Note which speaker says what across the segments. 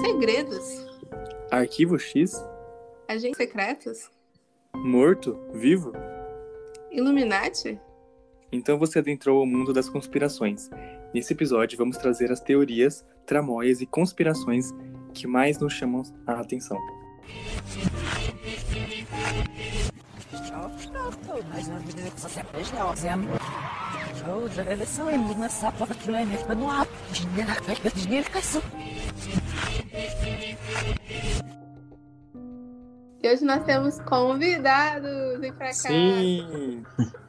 Speaker 1: Segredos.
Speaker 2: Arquivo X?
Speaker 1: Agentes secretos.
Speaker 2: Morto? Vivo?
Speaker 1: Illuminati.
Speaker 2: Então você adentrou o mundo das conspirações. Nesse episódio, vamos trazer as teorias, tramóias e conspirações que mais nos chamam a atenção.
Speaker 1: Hoje nós temos convidados. Vem pra cá.
Speaker 2: Sim!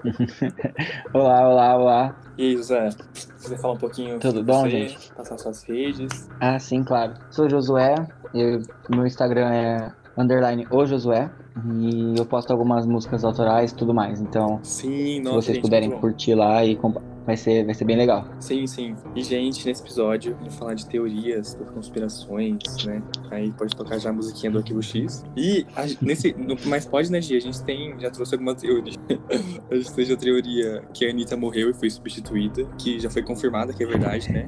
Speaker 3: Olá, olá, olá.
Speaker 2: E aí, José? Você falar um pouquinho
Speaker 3: Tudo bom,
Speaker 2: você,
Speaker 3: gente?
Speaker 2: Passar suas redes.
Speaker 3: Ah, sim, claro. Sou Josué, eu, meu Instagram é underline o Josué e eu posto algumas músicas autorais e tudo mais. Então,
Speaker 2: Sim,
Speaker 3: se
Speaker 2: nossa,
Speaker 3: vocês
Speaker 2: gente,
Speaker 3: puderem curtir lá e vai ser, vai ser bem legal.
Speaker 2: Sim, sim. E, gente, nesse episódio, vamos falar de teorias, das conspirações, né? Aí pode tocar já a musiquinha do Arquivo X. E a- nesse, no Mas Pode, né, Gia? A gente tem, já trouxe alguma teoria. a gente tem a teoria que a Anitta morreu e foi substituída, que já foi confirmada que é verdade, né?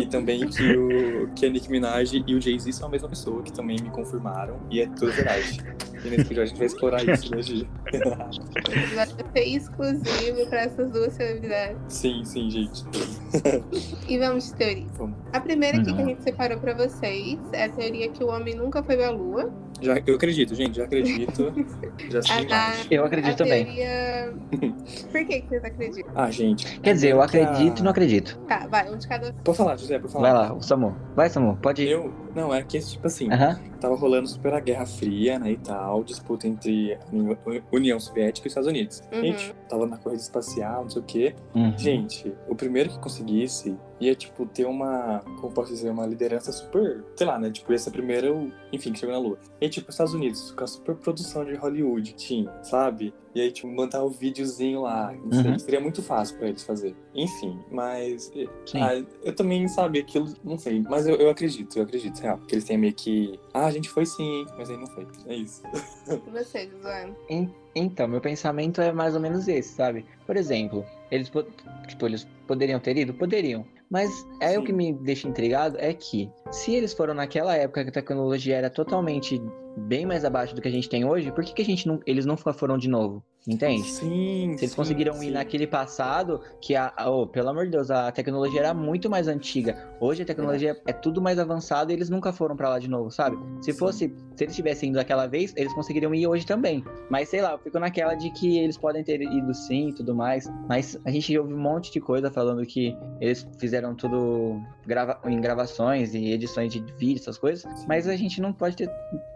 Speaker 2: E também que, o, que a Nicki Minaj e o Jay-Z são a mesma pessoa, que também me confirmaram. E é tudo verdade. E nesse episódio a gente vai explorar isso, né, Gia?
Speaker 1: Vai ser exclusivo para essas duas celebridades.
Speaker 2: sim, sim, gente.
Speaker 1: E vamos de teoria.
Speaker 2: Vamos.
Speaker 1: A primeira aqui
Speaker 3: Uhum.
Speaker 1: que a gente separou pra vocês é a teoria que o homem nunca foi pra lua.
Speaker 2: Já, eu acredito, gente, já acredito. Já sei embaixo.
Speaker 3: Eu acredito também.
Speaker 1: teoria... Por que, que vocês acreditam?
Speaker 2: Ah, gente.
Speaker 3: Quer dizer, eu acredito e não acredito.
Speaker 1: Tá, vai, um de cada
Speaker 2: Pode falar, José, por falar.
Speaker 3: Vai lá, o Samu. Vai, Samu, pode ir.
Speaker 2: Eu. Não, é que, tipo assim,
Speaker 3: Aham.
Speaker 2: tava rolando super a Guerra Fria, né, e tal, disputa entre União Soviética e os Estados Unidos.
Speaker 1: Uhum.
Speaker 2: Gente, tava na corrida espacial, não sei o quê.
Speaker 3: Uhum.
Speaker 2: Gente, o primeiro que conseguisse ia, tipo, ter uma, como posso dizer, uma liderança super, sei lá, né, tipo, ia ser o primeiro, enfim, que chegou na Lua. E, tipo, os Estados Unidos, com a super produção de Hollywood, tinha, sabe? E aí, tipo, mandar o videozinho lá, não sei,
Speaker 3: Uhum.
Speaker 2: seria muito fácil pra eles fazer. Enfim, mas ah, eu também, sabe, aquilo, não sei, mas eu, eu acredito, eu acredito, real. Que eles têm meio que, ah, a gente foi sim, mas aí não foi. É isso.
Speaker 1: E você, Josué?
Speaker 3: Então, meu pensamento é mais ou menos esse, sabe? Por exemplo, eles, po- tipo, eles poderiam ter ido? Poderiam. Mas é o
Speaker 2: Sim.
Speaker 3: que me deixa intrigado é que, se eles foram naquela época que a tecnologia era totalmente bem mais abaixo do que a gente tem hoje, por que, que a gente não, eles não foram de novo? Entende?
Speaker 2: Sim.
Speaker 3: Se eles
Speaker 2: sim,
Speaker 3: conseguiram
Speaker 2: sim.
Speaker 3: ir naquele passado, que a, a- oh, pelo amor de Deus, a tecnologia era muito mais antiga. Hoje a tecnologia é tudo mais avançado e eles nunca foram pra lá de novo, sabe? Se
Speaker 2: Sim.
Speaker 3: fosse, se eles tivessem ido daquela vez, eles conseguiriam ir hoje também. Mas sei lá, eu fico naquela de que eles podem ter ido sim e tudo mais. Mas a gente ouve um monte de coisa falando que eles fizeram tudo grava em gravações e edições de vídeo, essas coisas. Mas a gente não pode ter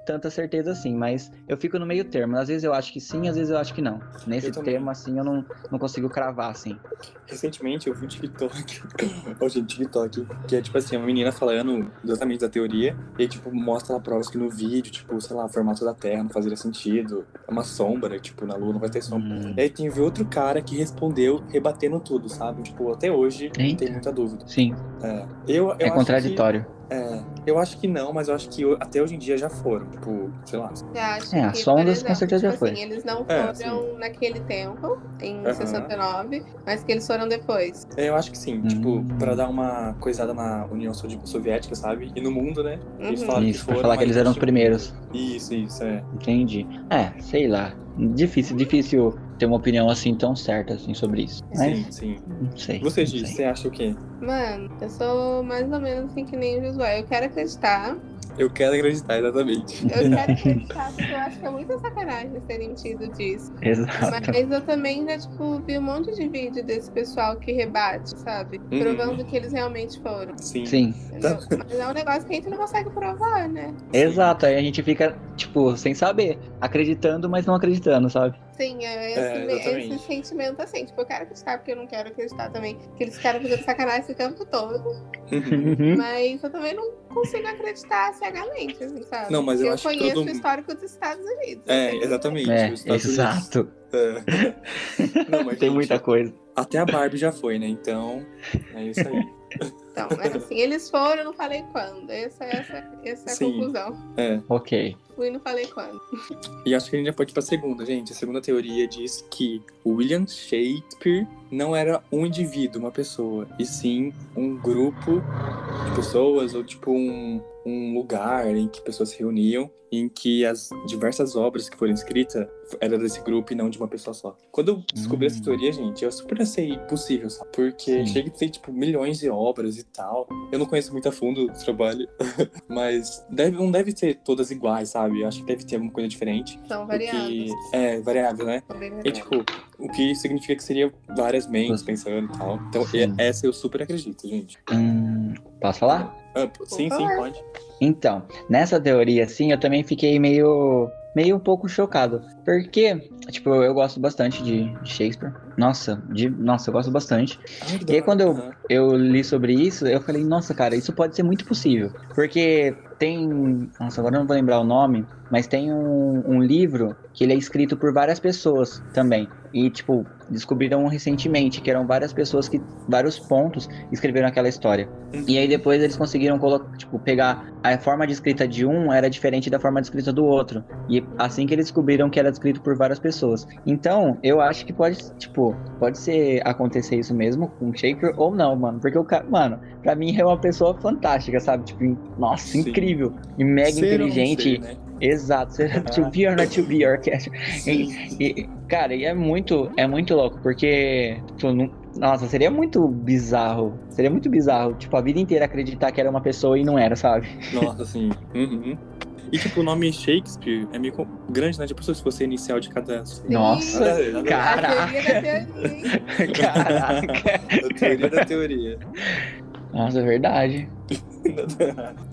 Speaker 3: tanta certeza assim. Mas eu fico no meio termo. Às vezes eu acho que sim, às vezes eu acho que não. Nesse
Speaker 2: Eu
Speaker 3: termo, assim, eu não, não consigo cravar, assim.
Speaker 2: Recentemente eu vi um TikTok. Gente, TikTok. Que é tipo assim, uma menina falando exatamente da teoria. E aí, tipo, mostra lá provas que no vídeo, tipo, sei lá, o formato da Terra não fazia sentido. É uma sombra, tipo, na Lua não vai ter sombra.
Speaker 3: Hum.
Speaker 2: E aí tem outro cara que respondeu rebatendo tudo, sabe? Tipo, até hoje
Speaker 3: Eita.
Speaker 2: tem muita dúvida.
Speaker 3: Sim,
Speaker 2: É, eu, eu
Speaker 3: é contraditório.
Speaker 2: Que, é, eu acho que não, mas eu acho que até hoje em dia já foram. Tipo, sei lá.
Speaker 3: É,
Speaker 1: que,
Speaker 3: as sondas
Speaker 1: por
Speaker 3: com certeza já
Speaker 1: tipo
Speaker 3: foi.
Speaker 1: assim, eles não
Speaker 2: É,
Speaker 1: foram naquele tempo, em
Speaker 2: Aham.
Speaker 1: 69, mas que eles foram depois.
Speaker 2: É, eu acho que sim. Tipo,
Speaker 3: Hum.
Speaker 2: pra dar uma coisada na União So- Soviética, sabe? E no mundo, né? Eles
Speaker 1: Uhum.
Speaker 2: falaram
Speaker 3: Isso,
Speaker 2: que
Speaker 3: pra
Speaker 2: foram,
Speaker 3: falar que eles eram os primeiros.
Speaker 2: Isso, isso, é.
Speaker 3: Entendi. É, sei lá. Difícil, difícil ter uma opinião assim tão certa assim sobre isso. Mas
Speaker 2: Sim, sim.
Speaker 3: não sei.
Speaker 2: Você,
Speaker 3: sei.
Speaker 2: você acha o quê?
Speaker 1: Mano, eu sou mais ou menos assim que nem o Josué. Eu quero acreditar.
Speaker 2: Eu quero acreditar, exatamente.
Speaker 1: Eu quero acreditar porque eu acho que é muita sacanagem eles terem tido disso.
Speaker 3: Exato.
Speaker 1: Mas eu também já, tipo, vi um monte de vídeo desse pessoal que rebate, sabe?
Speaker 2: Uhum.
Speaker 1: Provando que eles realmente foram.
Speaker 2: Sim.
Speaker 3: Sim?
Speaker 1: Mas é um negócio que a gente não consegue provar, né?
Speaker 3: exato. Aí a gente fica, tipo, sem saber. Acreditando, mas não acreditando, sabe?
Speaker 1: Sim, é esse,
Speaker 2: É,
Speaker 1: esse sentimento assim. Tipo, eu quero acreditar porque eu não quero acreditar também. Que eles ficaram fazendo sacanagem o tempo todo.
Speaker 2: Uhum.
Speaker 3: Uhum.
Speaker 1: Mas eu também não consigo acreditar cegamente, assim, sabe?
Speaker 2: Não, mas eu
Speaker 1: Porque
Speaker 2: acho que
Speaker 1: conheço
Speaker 2: todo
Speaker 1: o histórico dos Estados Unidos. eu
Speaker 2: É,
Speaker 1: sei
Speaker 2: exatamente.
Speaker 3: É, exato.
Speaker 2: É. Não, mas,
Speaker 3: Tem
Speaker 2: gente,
Speaker 3: muita coisa.
Speaker 2: Até a Barbie já foi, né? Então, é isso aí.
Speaker 1: Então, mas assim, eles foram, eu não falei quando. Essa, essa, essa é a
Speaker 2: Sim.
Speaker 1: conclusão.
Speaker 2: É.
Speaker 3: Ok.
Speaker 1: Fui e não falei quando.
Speaker 2: E acho que a gente já pode ir pra segunda, gente. A segunda teoria diz que William Shakespeare não era um indivíduo, uma pessoa, e sim um grupo de pessoas, ou tipo um, um lugar em que pessoas se reuniam, em que as diversas obras que foram escritas eram desse grupo e não de uma pessoa só. Quando eu descobri
Speaker 3: Hum.
Speaker 2: essa teoria, gente, eu super achei possível, sabe? Porque
Speaker 3: Sim.
Speaker 2: chega a ter, tipo, milhões de obras e tal. Eu não conheço muito a fundo o trabalho, mas deve, não deve ser todas iguais, sabe? Eu acho que deve ter alguma coisa diferente.
Speaker 1: São variados.
Speaker 2: que- É, variável, né?
Speaker 1: Bem
Speaker 2: E, tipo, o que significa que seria várias mentes pensando e tal. Então,
Speaker 3: Sim.
Speaker 2: essa eu super acredito, gente.
Speaker 3: Hum, posso falar?
Speaker 2: Ah, sim, sim, pode.
Speaker 3: Então, nessa teoria, assim, eu também fiquei meio, meio um pouco chocado. Porque, tipo, eu gosto bastante de Shakespeare. Nossa, de, nossa, eu gosto bastante.
Speaker 2: Ah,
Speaker 3: E aí, quando eu, eu li sobre isso, eu falei, nossa, cara, isso pode ser muito possível. Porque tem. Nossa, agora não vou lembrar o nome, mas tem um, um livro que ele é escrito por várias pessoas também. E, tipo, descobriram recentemente que eram várias pessoas que, vários pontos, escreveram aquela história. E aí depois eles conseguiram colocar, tipo, pegar a forma de escrita de um era diferente da forma de escrita do outro. E assim que eles descobriram que era escrito por várias pessoas. Então, eu acho que pode, tipo, pode ser acontecer isso mesmo com Shakespeare ou não, mano. Porque o cara, mano, pra mim é uma pessoa fantástica, sabe? Tipo, nossa,
Speaker 2: Sim.
Speaker 3: incrível. E mega
Speaker 2: Ser ou não
Speaker 3: inteligente.
Speaker 2: ser, né?
Speaker 3: Exato. Será to be or not to be orchestra.
Speaker 2: Sim.
Speaker 3: E, cara, e é muito, é muito louco, porque. tipo, não- nossa, seria muito bizarro. Seria muito bizarro, tipo, a vida inteira acreditar que era uma pessoa e não era, sabe?
Speaker 2: Nossa, sim. Uhum. E tipo, o nome Shakespeare é meio grande, né? Tipo, se fosse a inicial de cada.
Speaker 3: Nossa,
Speaker 2: Nada nada a ver.
Speaker 3: cara.
Speaker 1: A teoria da teoria?
Speaker 3: Caraca.
Speaker 2: A teoria da teoria.
Speaker 3: Nossa, é verdade.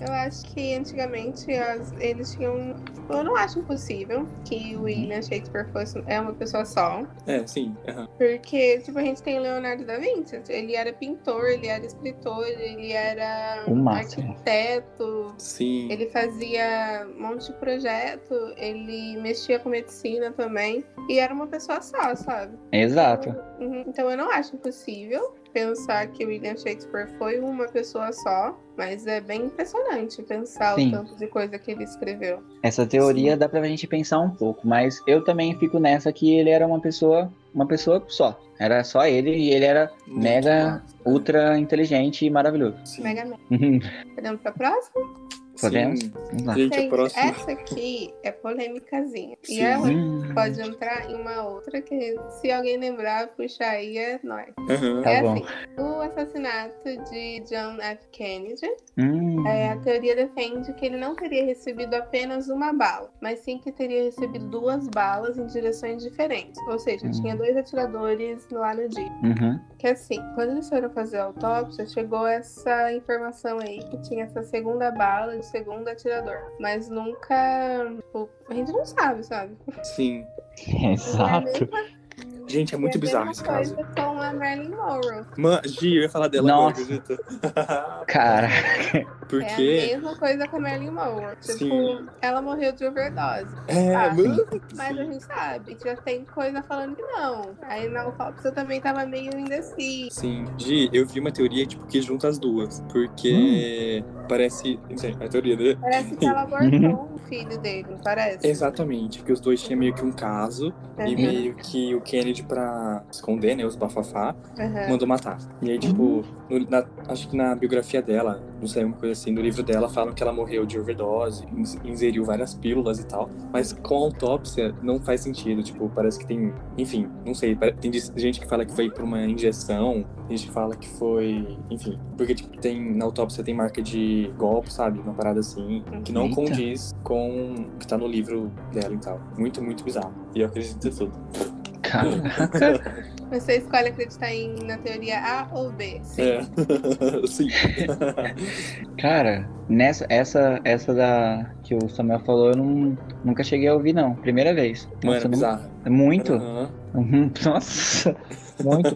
Speaker 1: Eu acho que antigamente as- eles tinham. Eu não acho impossível que o William Shakespeare fosse é uma pessoa só.
Speaker 2: É, sim. aham.
Speaker 1: Porque, tipo, a gente tem o Leonardo da Vinci. Ele era pintor, ele era escritor, ele era
Speaker 3: máximo.
Speaker 1: arquiteto.
Speaker 2: Sim.
Speaker 1: Ele fazia um monte de projeto, ele mexia com medicina também. E era uma pessoa só, sabe?
Speaker 3: Exato.
Speaker 1: Uhum. Então eu não acho impossível pensar que o William Shakespeare foi uma pessoa só, mas é bem impressionante pensar
Speaker 3: Sim.
Speaker 1: o tanto de coisa que ele escreveu.
Speaker 3: Essa teoria dá pra gente pensar um pouco, mas eu também fico nessa que ele era uma pessoa, uma pessoa só. Era só ele e ele era
Speaker 2: Muito
Speaker 3: mega,
Speaker 2: massa.
Speaker 3: ultra inteligente e maravilhoso.
Speaker 2: Sim.
Speaker 1: Mega.
Speaker 3: Uhum.
Speaker 1: Podemos pra próxima?
Speaker 3: Podemos?
Speaker 2: Sim.
Speaker 3: Vamos lá.
Speaker 2: Gente,
Speaker 1: Gente,
Speaker 2: próxima.
Speaker 1: essa aqui é polêmicazinha.
Speaker 2: Sim.
Speaker 1: E ela pode entrar em uma outra que, se alguém lembrar, puxa aí é nós.
Speaker 2: Aham.
Speaker 3: Tá
Speaker 1: é
Speaker 3: bom.
Speaker 1: assim, o assassinato de John F. Kennedy
Speaker 3: hum,
Speaker 1: É, a teoria defende que ele não teria recebido apenas uma bala, mas sim que teria recebido duas balas em direções diferentes. Ou seja,
Speaker 3: Hum.
Speaker 1: tinha dois atiradores lá no dia.
Speaker 3: uhum.
Speaker 1: Que assim, quando eles foram fazer a autópsia, chegou essa informação aí que tinha essa segunda bala de segundo atirador. Mas nunca. tipo, a gente não sabe, sabe?
Speaker 2: Sim.
Speaker 1: É
Speaker 3: Exato.
Speaker 1: mesma-
Speaker 2: Gente, é muito
Speaker 1: e a
Speaker 2: bizarro esse caso.
Speaker 1: coisa com a Marilyn Monroe.
Speaker 2: Mano, Gi, eu ia falar dela
Speaker 3: Nossa.
Speaker 2: agora, acredita?
Speaker 3: Cara,
Speaker 1: É
Speaker 2: Porque.
Speaker 1: a mesma coisa com a Marilyn Monroe. Tipo,
Speaker 2: Sim.
Speaker 1: ela morreu de overdose.
Speaker 2: É, mano.
Speaker 1: Mas a gente sabe, já tem coisa falando que não. Aí na autópsia também tava meio indeciso.
Speaker 2: Sim. Gi, eu vi uma teoria, tipo, que junta as duas. Porque parece. Gente, a teoria, né?
Speaker 1: Parece que ela abortou o filho dele, não parece?
Speaker 2: Exatamente, porque os dois tinham meio que um caso e
Speaker 1: Uhum,
Speaker 2: meio que o Kennedy, pra esconder, né, os bafafá,
Speaker 1: uhum.
Speaker 2: mandou matar. E aí, tipo, no- na- acho que na biografia dela, não sei, uma coisa assim, no livro dela, falam que ela morreu de overdose, ins- ingeriu várias pílulas e tal, mas com a autópsia não faz sentido, tipo, parece que tem, enfim, não sei, tem gente que fala que foi por uma injeção, tem gente que fala que foi, enfim, porque, tipo, tem, na autópsia tem marca de golpe, sabe, uma parada assim, que não
Speaker 3: Eita.
Speaker 2: condiz com o que tá no livro dela e tal. Muito, muito bizarro. E eu acredito em tudo.
Speaker 3: Caraca.
Speaker 1: Você escolhe acreditar em, na teoria A ou B. Sim.
Speaker 2: É. Sim.
Speaker 3: Cara, nessa, essa, essa da que o Samuel falou, eu não, nunca cheguei a ouvir, não. Primeira vez.
Speaker 2: Mano,
Speaker 3: Nossa,
Speaker 2: é bizarro.
Speaker 3: Muito. Uhum, Nossa, muito.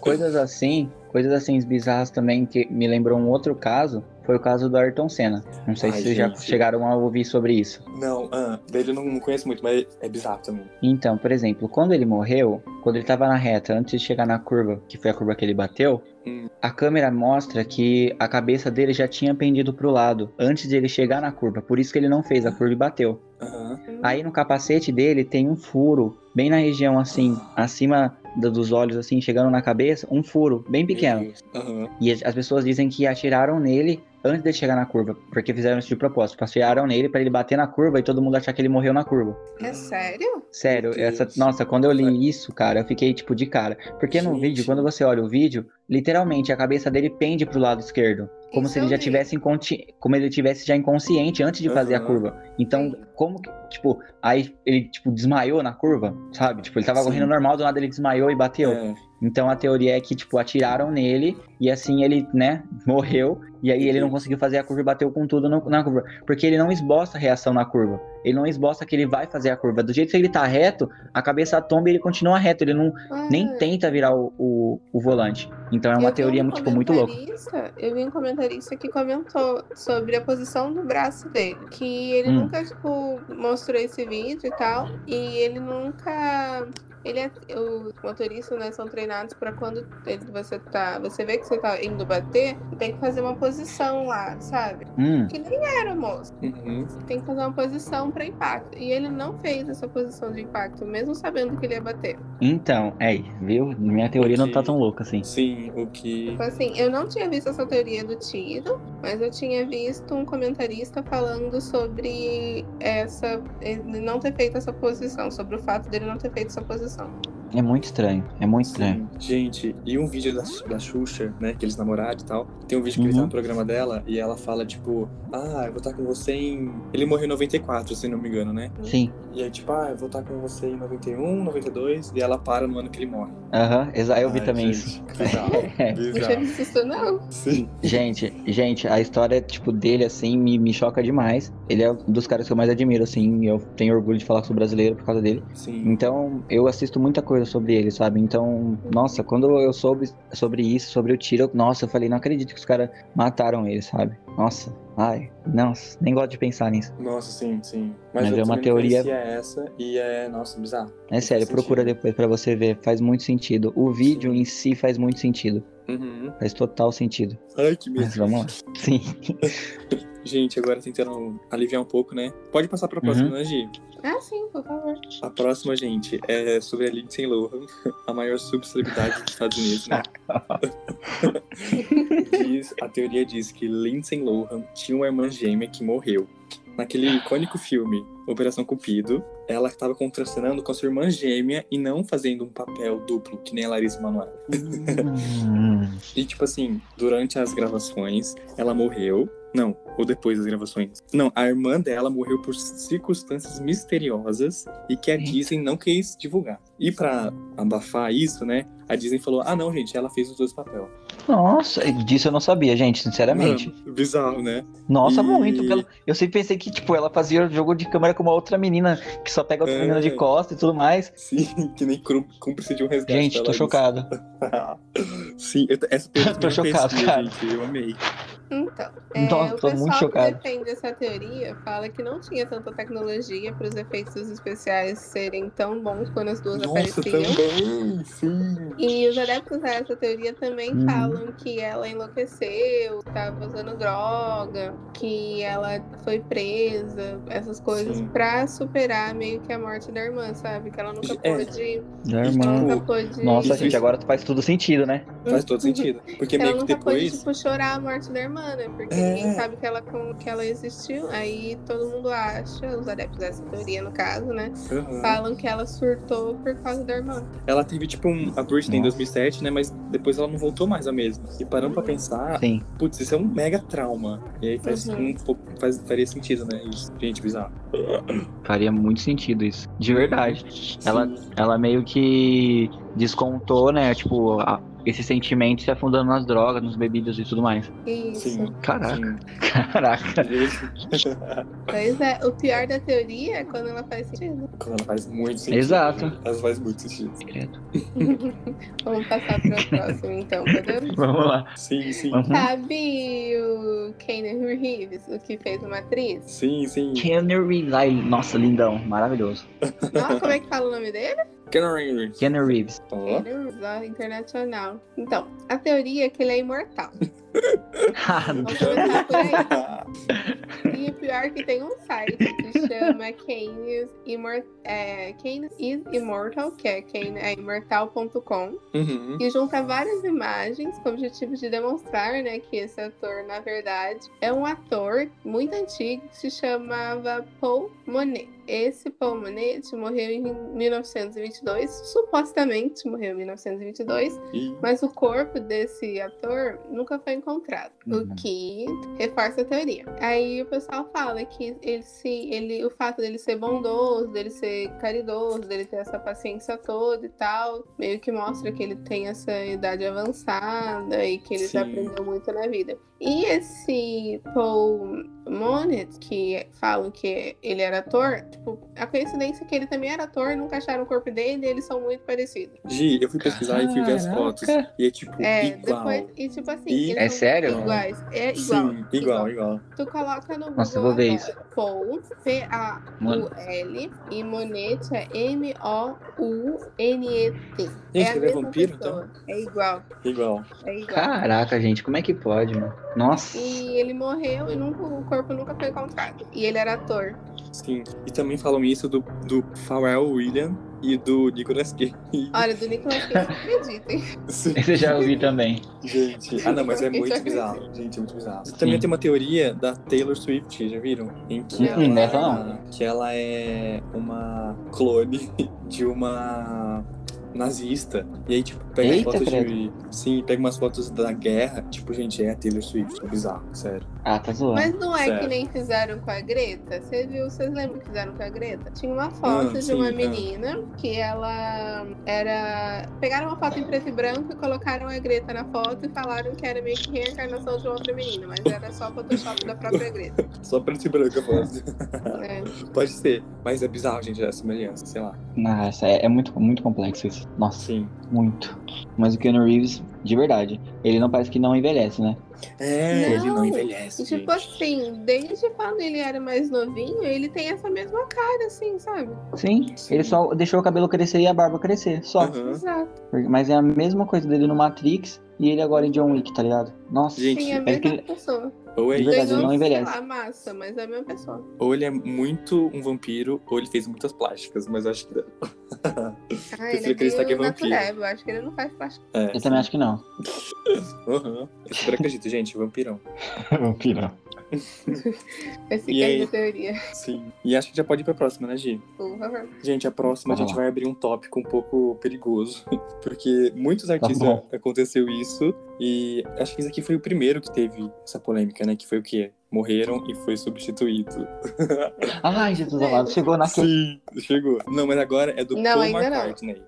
Speaker 3: coisas assim, coisas assim bizarras também que me lembrou um outro caso, foi o caso do Ayrton Senna. Não sei
Speaker 2: Ai,
Speaker 3: se vocês já chegaram a ouvir sobre isso.
Speaker 2: Não, ah, dele não conheço muito, mas é bizarro também.
Speaker 3: Então, por exemplo, quando ele morreu, quando ele tava na reta, antes de chegar na curva, que foi a curva que ele bateu,
Speaker 2: Hum.
Speaker 3: a câmera mostra que a cabeça dele já tinha pendido pro lado, antes de ele chegar na curva. Por isso que ele não fez a curva e bateu.
Speaker 2: Aham.
Speaker 3: Aí no capacete dele tem um furo, bem na região assim, acima do- dos olhos, assim, chegando na cabeça, um furo bem pequeno.
Speaker 2: Aham.
Speaker 3: E as pessoas dizem que atiraram nele antes de chegar na curva, porque fizeram isso de propósito. Passearam nele pra ele bater na curva e todo mundo achar que ele morreu na curva.
Speaker 1: É sério?
Speaker 3: Sério,
Speaker 2: Meu
Speaker 3: essa, nossa, quando eu li isso, cara, eu fiquei tipo de cara. Porque no
Speaker 2: Gente.
Speaker 3: vídeo, quando você olha o vídeo, literalmente a cabeça dele pende pro lado esquerdo, como
Speaker 1: Isso
Speaker 3: se ele já tivesse inconsci... como ele tivesse já inconsciente antes de fazer a curva. Então,
Speaker 1: Sim.
Speaker 3: como que, tipo, aí ele tipo desmaiou na curva, sabe? Tipo, ele tava
Speaker 2: Sim.
Speaker 3: correndo normal, do nada ele desmaiou e bateu.
Speaker 2: É,
Speaker 3: Então a teoria é que, tipo, atiraram nele e assim ele, né, morreu. E aí ele não conseguiu fazer a curva e bateu com tudo no- na curva. Porque ele não esboça a reação na curva. Ele não esboça que ele vai fazer a curva. Do jeito que ele tá reto, a cabeça tomba e ele continua reto. Ele não nem
Speaker 1: Ah,
Speaker 3: tenta virar o, o, o volante. Então é uma teoria
Speaker 1: um
Speaker 3: muito, tipo, muito louca.
Speaker 1: Eu vi um comentarista que comentou sobre a posição do braço dele. Que ele
Speaker 3: Hum.
Speaker 1: nunca, tipo, mostrou esse vídeo e tal. E ele nunca. Ele é, os motoristas, né, são treinados pra quando ele- você tá. Você vê que você tá indo bater, tem que fazer uma posição lá, sabe?
Speaker 3: Hum,
Speaker 1: Que nem era, moço.
Speaker 2: uhum.
Speaker 1: Tem que fazer uma posição pra impacto. E ele não fez essa posição de impacto, mesmo sabendo que ele ia bater.
Speaker 3: Então, é, viu? Minha teoria não tá tão louca assim.
Speaker 2: Sim, o que.
Speaker 1: Tipo assim, eu não tinha visto essa teoria do tiro, mas eu tinha visto um comentarista falando sobre essa. Ele não ter feito essa posição, sobre o fato dele não ter feito essa posição.
Speaker 3: É muito estranho. É muito estranho.
Speaker 2: Gente, e um vídeo da, da Xuxa, né? Que eles namoraram e tal. Tem um vídeo que ele tá
Speaker 3: Uhum.
Speaker 2: no programa dela e ela fala, tipo, ah, eu vou estar com você em. Ele morreu em 94, se não me engano, né?
Speaker 3: Sim.
Speaker 2: E aí, tipo, ah, eu vou estar com você em 91, 92, e ela para no ano que ele morre.
Speaker 3: Aham, exa- eu vi
Speaker 2: Ai,
Speaker 3: também
Speaker 2: gente,
Speaker 3: isso.
Speaker 2: Bizarro.
Speaker 3: É.
Speaker 1: Não
Speaker 2: bizarro.
Speaker 1: visto isso, não.
Speaker 2: Sim.
Speaker 3: Gente, gente, a história, tipo, dele, assim, me, me choca demais. Ele é um dos caras que eu mais admiro, assim, eu tenho orgulho de falar que sou brasileiro por causa dele.
Speaker 2: Sim.
Speaker 3: Então, eu assisto muita coisa sobre ele, sabe? Então, nossa, quando eu soube sobre isso, sobre o tiro, nossa, eu falei, não acredito que os caras mataram ele, sabe? Nossa, ai, nossa, nem gosto de pensar nisso.
Speaker 2: Nossa, sim, sim.
Speaker 3: Mas
Speaker 2: eu
Speaker 3: é uma
Speaker 2: não
Speaker 3: teoria-
Speaker 2: conhecia essa e é, nossa, bizarro.
Speaker 3: É sério, procura depois pra você ver, faz muito sentido. O vídeo
Speaker 2: Sim.
Speaker 3: em si faz muito sentido,
Speaker 2: Uhum.
Speaker 3: faz total sentido.
Speaker 2: Ai, que medo.
Speaker 3: Mas vamos lá. Sim.
Speaker 2: Gente, agora tentando aliviar um pouco, né? Pode passar pra próxima,
Speaker 3: Uhum.
Speaker 2: né, Gi?
Speaker 1: Ah, sim, por favor.
Speaker 2: A próxima, gente, é sobre a Lindsay Lohan, a maior subcelebridade dos Estados Unidos, né? Diz- a teoria diz que Lindsay Lohan tinha uma irmã gêmea que morreu. Naquele icônico filme, Operação Cupido, ela estava contracenando com a sua irmã gêmea e não fazendo um papel duplo, que nem a Larissa Manoela.
Speaker 3: Hum.
Speaker 2: E, tipo assim, durante as gravações, ela morreu. Não, ou depois das gravações. Não, a irmã dela morreu por circunstâncias misteriosas e que a. Disney não quis divulgar. E pra abafar isso, né, a Disney falou: ah, não, gente, ela fez os dois papéis.
Speaker 3: Nossa, disso eu não sabia, gente, sinceramente.
Speaker 2: Mano, bizarro, né?
Speaker 3: Nossa,
Speaker 2: E-
Speaker 3: muito. pelo- Eu sempre pensei que, tipo, ela fazia jogo de câmera com uma outra menina que só pega outra
Speaker 2: É.
Speaker 3: menina de costa e tudo mais.
Speaker 2: Sim, que nem cúmplice de um resgate.
Speaker 3: Gente, tô chocado.
Speaker 2: Sim, eu, essa
Speaker 3: Tô chocado,
Speaker 2: conhecia,
Speaker 3: cara.
Speaker 2: gente, eu amei.
Speaker 1: Então, é,
Speaker 3: Nossa,
Speaker 1: o pessoal
Speaker 3: chocado.
Speaker 1: que defende essa teoria fala que não tinha tanta tecnologia para os efeitos especiais serem tão bons quando as duas
Speaker 2: Nossa,
Speaker 1: apareciam.
Speaker 2: também, sim.
Speaker 1: E os adeptos a essa teoria também
Speaker 3: Uhum.
Speaker 1: falam que ela enlouqueceu, estava usando droga, que ela foi presa, essas coisas, pra superar meio que a morte da irmã, sabe? Que ela nunca
Speaker 2: É.
Speaker 1: pôde.
Speaker 3: Da irmã.
Speaker 1: Nunca pôde.
Speaker 3: Nossa,
Speaker 2: Isso-
Speaker 3: gente,
Speaker 2: isso-
Speaker 3: agora faz tudo sentido, né?
Speaker 2: Faz todo sentido. Porque
Speaker 1: ela
Speaker 2: meio que
Speaker 1: nunca pôde,
Speaker 2: depois.
Speaker 1: tipo, chorar a morte da irmã, né? Porque
Speaker 2: É.
Speaker 1: ninguém sabe que ela, que ela existiu. Aí todo mundo acha, os adeptos dessa teoria, no caso, né?
Speaker 2: Aham.
Speaker 1: Falam que ela surtou por causa da irmã.
Speaker 2: Ela teve, tipo, um, a Britney em
Speaker 3: Nossa.
Speaker 2: 2007, né? Mas depois ela não voltou mais a mesma. E parando pra pensar,
Speaker 3: Sim.
Speaker 2: putz, isso é um mega trauma. E aí faz
Speaker 1: Uhum.
Speaker 2: um pouco. Faz, faria sentido, né? Isso. Gente, bizarro.
Speaker 3: Faria muito sentido isso. De verdade. Ela, ela meio que descontou, né? Tipo, a- esse sentimento se afundando nas drogas, nas bebidas e tudo mais.
Speaker 1: Isso.
Speaker 2: Sim.
Speaker 3: Caraca,
Speaker 2: Sim.
Speaker 3: caraca.
Speaker 1: Pois é, o pior da teoria é quando ela faz sentido.
Speaker 2: Quando ela faz muito sentido.
Speaker 3: Exato.
Speaker 2: né? Ela faz muito sentido.
Speaker 3: Credo.
Speaker 1: Vamos passar para o próximo, então, podemos?
Speaker 3: Vamos lá.
Speaker 2: Sim, sim.
Speaker 3: Uhum.
Speaker 1: Sabe o Keanu Reeves, o que fez uma atriz?
Speaker 2: Sim, sim.
Speaker 3: Keanu Reeves. Ai, nossa, lindão. Maravilhoso.
Speaker 1: Nossa, como é que fala o nome dele?
Speaker 2: Keanu Reeves.
Speaker 3: Keanu Reeves.
Speaker 2: Ó,
Speaker 1: internacional. Então, a teoria é que ele é imortal.
Speaker 3: Ah,
Speaker 1: Vamos começar por aí. E pior é que tem um site que chama Kane is, Immor é, Kane is Immortal, que é Kane é imortal.com,
Speaker 2: Uhum.
Speaker 1: e junta várias imagens com o objetivo de demonstrar né, que esse ator, na verdade, é um ator muito antigo que se chamava Paul Monet. Esse Paul Monet morreu em 1922, supostamente morreu em 1922,
Speaker 2: E...
Speaker 1: mas o corpo desse ator nunca foi encontrado,
Speaker 3: Uhum.
Speaker 1: o que reforça a teoria. Aí o pessoal fala que ele se, ele, o fato dele ser bondoso, dele ser caridoso, dele ter essa paciência toda e tal, meio que mostra que ele tem essa idade avançada e que ele já
Speaker 2: Sim.
Speaker 1: aprendeu muito na vida. E esse Paul Monet, que falam que ele era ator, tipo, a coincidência é que ele também era ator, nunca acharam o corpo dele e eles são muito parecidos.
Speaker 2: Gi, eu fui pesquisar e fui ver as
Speaker 3: Caraca.
Speaker 2: fotos. E é tipo
Speaker 1: É,
Speaker 2: igual.
Speaker 1: depois. E tipo assim,
Speaker 2: E-
Speaker 3: É
Speaker 1: são
Speaker 3: sério?
Speaker 1: Iguais. É igual.
Speaker 2: Sim, igual, igual.
Speaker 1: Tu coloca no Google
Speaker 3: Nossa, eu vou ver
Speaker 1: agora, Paul, P-A-U-L, e Monet é M-O-U-N-E-T.
Speaker 2: Gente,
Speaker 1: é
Speaker 2: ele é vampiro,
Speaker 1: pessoa. É igual,
Speaker 2: Igual.
Speaker 1: é igual.
Speaker 3: Caraca, gente, como é que pode, mano? Nossa.
Speaker 1: E ele morreu e nunca, o corpo nunca foi encontrado. E ele era ator.
Speaker 2: Sim. E também falam isso do, do Pharrell William e do Nicolas Cage.
Speaker 1: Olha, do Nicolas Cage, acreditem.
Speaker 2: Sim.
Speaker 3: Esse eu já ouvi também.
Speaker 2: Gente, ah não, mas é muito bizarro. Gente, é muito bizarro. Também tem uma teoria da Taylor Swift, já viram? Em que,
Speaker 1: Não,
Speaker 2: ela,
Speaker 3: não.
Speaker 2: que ela é uma clone de uma nazista. E aí, tipo, pega
Speaker 3: Eita,
Speaker 2: fotos
Speaker 3: credo.
Speaker 2: de. Sim, pega umas fotos da guerra. Tipo, gente, é a Taylor Swift. É bizarro, sério.
Speaker 3: Ah, tá zoando.
Speaker 1: Mas não é
Speaker 2: Sério.
Speaker 1: que nem fizeram com a Greta? Você viu, vocês lembram que fizeram com a Greta? Tinha uma foto
Speaker 2: Ah,
Speaker 1: de
Speaker 2: sim,
Speaker 1: uma
Speaker 2: ah.
Speaker 1: menina que ela era. Pegaram uma foto em preto e branco e colocaram a Greta na foto e falaram que era meio que reencarnação de outra menina, mas era só Photoshop da própria Greta.
Speaker 2: Só preto e branco a foto.
Speaker 1: É.
Speaker 2: Pode ser. Mas é bizarro, gente, a semelhança, sei lá.
Speaker 3: Nossa, é, é muito, muito complexo isso. Nossa,
Speaker 2: Sim.
Speaker 3: muito. Mas o Keanu Reeves, de verdade, ele não parece que não envelhece, né?
Speaker 2: É,
Speaker 1: Não,
Speaker 2: ele não envelhece.
Speaker 1: Tipo
Speaker 2: gente.
Speaker 1: assim, desde quando ele era mais novinho, ele tem essa mesma cara, assim, sabe?
Speaker 3: Sim,
Speaker 2: Sim.
Speaker 3: ele só deixou o cabelo crescer e a barba crescer, só.
Speaker 1: Exato.
Speaker 3: Mas é a mesma coisa dele no Matrix e ele agora em John Wick, tá ligado? Nossa,
Speaker 2: Gente,
Speaker 1: Sim, é a mesma
Speaker 3: que-
Speaker 1: pessoa.
Speaker 2: Ou é
Speaker 3: De verdade, ele não envelhece.
Speaker 1: lá, massa, mas é a mesma pessoa.
Speaker 2: ou ele é muito um vampiro, ou ele fez muitas plásticas, mas acho que.
Speaker 1: Ah, ele é
Speaker 2: acreditar que é vampiro.
Speaker 1: eu acho que ele não faz plástico.
Speaker 2: É,
Speaker 3: eu também acho que não.
Speaker 2: Aham. Eu super acredito, gente, vampirão.
Speaker 3: Vampiro.
Speaker 1: Esse
Speaker 2: E
Speaker 1: que é a minha teoria.
Speaker 2: Sim. E acho que já pode ir pra próxima, né, Gi?
Speaker 1: Por favor.
Speaker 2: Gente, a próxima a gente
Speaker 3: lá.
Speaker 2: vai abrir um tópico um pouco perigoso. Porque muitos artistas
Speaker 3: bom.
Speaker 2: aconteceu isso. E acho que esse aqui foi o primeiro que teve essa polêmica, né? Que foi o quê? Morreram e foi substituído.
Speaker 3: Ai, Jesus amado, chegou naquele.
Speaker 2: Sim, chegou. Não, mas agora é do
Speaker 1: Não,
Speaker 2: Paul
Speaker 1: ainda não.
Speaker 2: McCartney.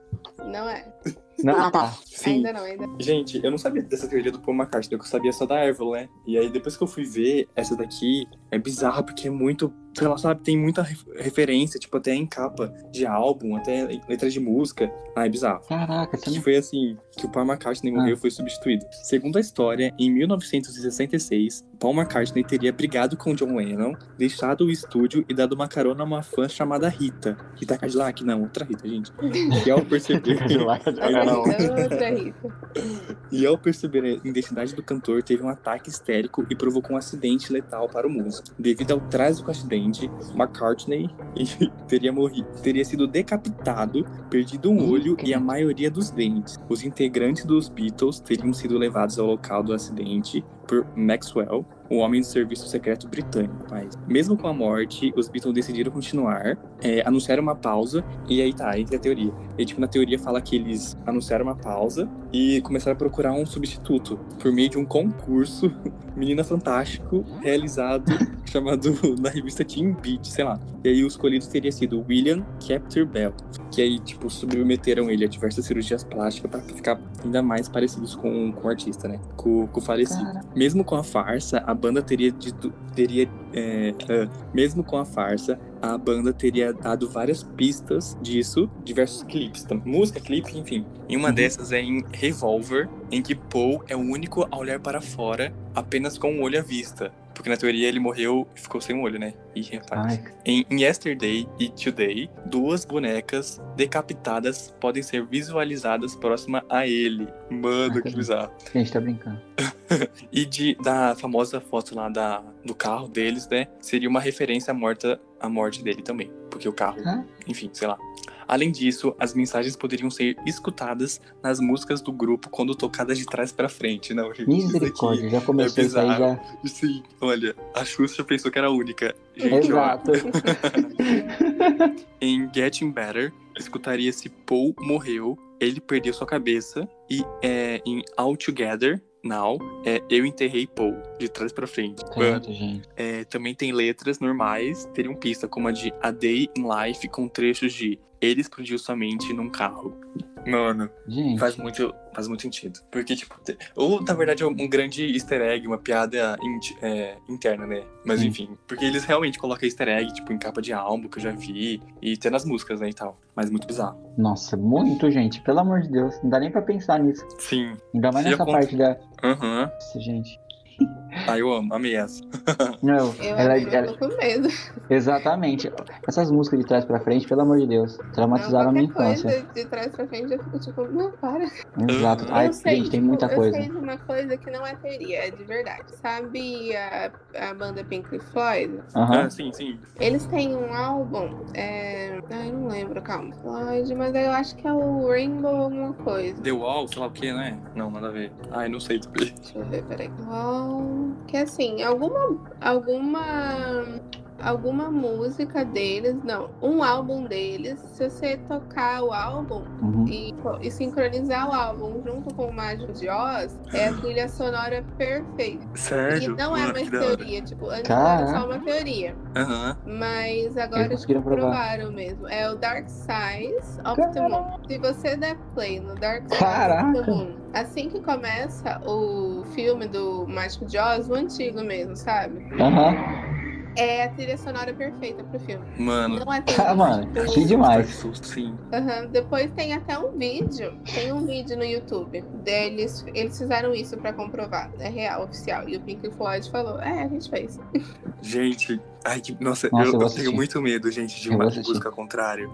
Speaker 1: Não é.
Speaker 3: Não, ah, tá.
Speaker 2: Sim.
Speaker 1: Ainda não, ainda.
Speaker 2: Gente, eu não sabia dessa teoria do Paul McCartney, eu sabia só da Avril, né? E aí depois que eu fui ver, essa daqui é bizarra porque é muito, sei lá, sabe, tem muita ref- referência, tipo, até em capa de álbum, até letra de música. Ah, é bizarro.
Speaker 3: Caraca,
Speaker 2: Que
Speaker 3: não.
Speaker 2: foi assim, que o Paul McCartney morreu e foi substituído. Segundo a história, em 1966, Paul McCartney teria brigado com John Lennon, deixado o estúdio e dado uma carona a uma fã chamada Rita. Rita Cadillac? Não, outra Rita, gente. E ao perceber...
Speaker 3: Ah, não.
Speaker 1: Outra Rita.
Speaker 2: E ao perceber a identidade do cantor, teve um ataque histérico e provocou um acidente letal para o músico. Devido ao trágico acidente, McCartney teria morrido, teria sido decapitado, perdido um olho e a maioria dos dentes. Os integrantes dos Beatles teriam sido levados ao local do acidente por Maxwell, o homem do serviço secreto britânico. Mas, mesmo com a morte, os Beatles decidiram continuar, é, anunciaram uma pausa e aí tá, entre a teoria. E tipo, na teoria fala que eles anunciaram uma pausa e começaram a procurar um substituto por meio de um concurso Menina Fantástico realizado chamado na revista Teen Beat, sei lá. E aí o escolhido teria sido William Capter Bell, que aí tipo submeteram ele a diversas cirurgias plásticas para ficar ainda mais parecidos com, com o artista, né? Com, com o falecido.
Speaker 3: Cara.
Speaker 2: Mesmo com a farsa, a banda teria dito, teria é, é, mesmo com a farsa, a banda teria dado várias pistas disso, diversos clipes, tam- música, clipe, enfim. E uma
Speaker 3: Uhum.
Speaker 2: dessas é em Revolver, em que Paul é o único a olhar para fora, apenas com o olho à vista. Porque na teoria ele morreu e ficou sem um olho, né? E rapaz. Em em Yesterday e Today, duas bonecas decapitadas podem ser visualizadas próxima a ele. Mano, que
Speaker 3: Ai,
Speaker 2: bizarro.
Speaker 3: gente, tá brincando.
Speaker 2: E de, da famosa foto lá da, do carro deles, né? Seria uma referência à, morta, à morte dele também. Porque o carro, enfim, sei lá. Além disso, as mensagens poderiam ser escutadas nas músicas do grupo quando tocadas de trás pra frente. Não, gente, isso
Speaker 3: Misericórdia, já começou isso aí já.
Speaker 2: sim, olha, a Xuxa pensou que era a única. Gente,
Speaker 3: Exato.
Speaker 2: em Getting Better, escutaria-se Paul morreu, ele perdeu sua cabeça. E é, em All Together, Now, é Eu Enterrei Paul, de trás pra frente.
Speaker 3: Gente.
Speaker 2: é, também tem letras normais, teriam pista, como a de A Day in Life, com trechos de Ele explodiu sua mente num carro. Mano,
Speaker 3: Gente.
Speaker 2: faz muito, faz muito sentido. Porque, tipo, ou na verdade é um grande easter egg, uma piada inti- é, interna, né? Mas
Speaker 3: Sim.
Speaker 2: enfim, porque eles realmente colocam easter egg, tipo, em capa de álbum, que eu já vi, e até nas músicas, né, e tal. Mas muito bizarro.
Speaker 3: Nossa, muito, gente. Pelo amor de Deus. Não dá nem pra pensar nisso.
Speaker 2: Sim.
Speaker 3: Ainda mais
Speaker 2: Você
Speaker 3: nessa parte da.
Speaker 2: Aham.
Speaker 3: Nossa, gente.
Speaker 2: Ah, eu amo, amei essa.
Speaker 3: Não,
Speaker 1: Eu,
Speaker 3: ela,
Speaker 1: eu
Speaker 3: ela-
Speaker 1: tô com medo.
Speaker 3: exatamente. Essas músicas de trás pra frente, pelo amor de Deus, traumatizaram a
Speaker 1: Não,
Speaker 3: minha
Speaker 1: qualquer
Speaker 3: infância.
Speaker 1: coisa de trás pra frente eu fico tipo, não, para.
Speaker 3: Exato.
Speaker 2: Eu
Speaker 3: Ai,
Speaker 1: eu sei,
Speaker 3: gente, tem
Speaker 1: tipo,
Speaker 3: muita
Speaker 1: eu
Speaker 3: coisa.
Speaker 1: sei de uma coisa que não é teoria, é de verdade. Sabe a, a banda Pink Floyd?
Speaker 3: Aham.
Speaker 2: Ah, sim, sim.
Speaker 1: Eles têm um álbum, é... Ai, não lembro, calma. Floyd, mas eu acho que é o Rainbow alguma coisa.
Speaker 2: The Wall, sei lá o que, né? Não, nada a ver. Ai, não sei também.
Speaker 1: Deixa eu ver, peraí. Uau. Que assim, alguma. Alguma. Alguma música deles, não, um álbum deles, se você tocar o álbum
Speaker 3: Uhum.
Speaker 1: e, e sincronizar o álbum junto com o Mágico de Oz, é a trilha sonora perfeita. E
Speaker 2: Sério?
Speaker 1: não é mais teoria, tipo, antes era só
Speaker 3: Caraca.
Speaker 1: uma teoria.
Speaker 2: Aham.
Speaker 1: Mas agora
Speaker 3: Eles
Speaker 1: provaram mesmo. É o Dark Sides of the Moon. Se você der play no Dark Side of
Speaker 3: Caraca.
Speaker 1: the Moon, assim que começa o filme do Mágico de Oz, o antigo mesmo, sabe?
Speaker 3: Aham.
Speaker 1: É a trilha sonora perfeita pro filme.
Speaker 2: Mano.
Speaker 1: Não é
Speaker 3: Ah, mano, que demais.
Speaker 2: Sim.
Speaker 1: Aham, Depois tem até um vídeo, tem um vídeo no YouTube deles, eles fizeram isso pra comprovar, é real, oficial. E o Pink Floyd falou, é, a gente fez.
Speaker 2: Gente, ai que. Nossa,
Speaker 3: Nossa,
Speaker 2: eu,
Speaker 3: eu
Speaker 2: eu tenho muito medo, gente, de
Speaker 3: Eu
Speaker 2: uma música ao contrário.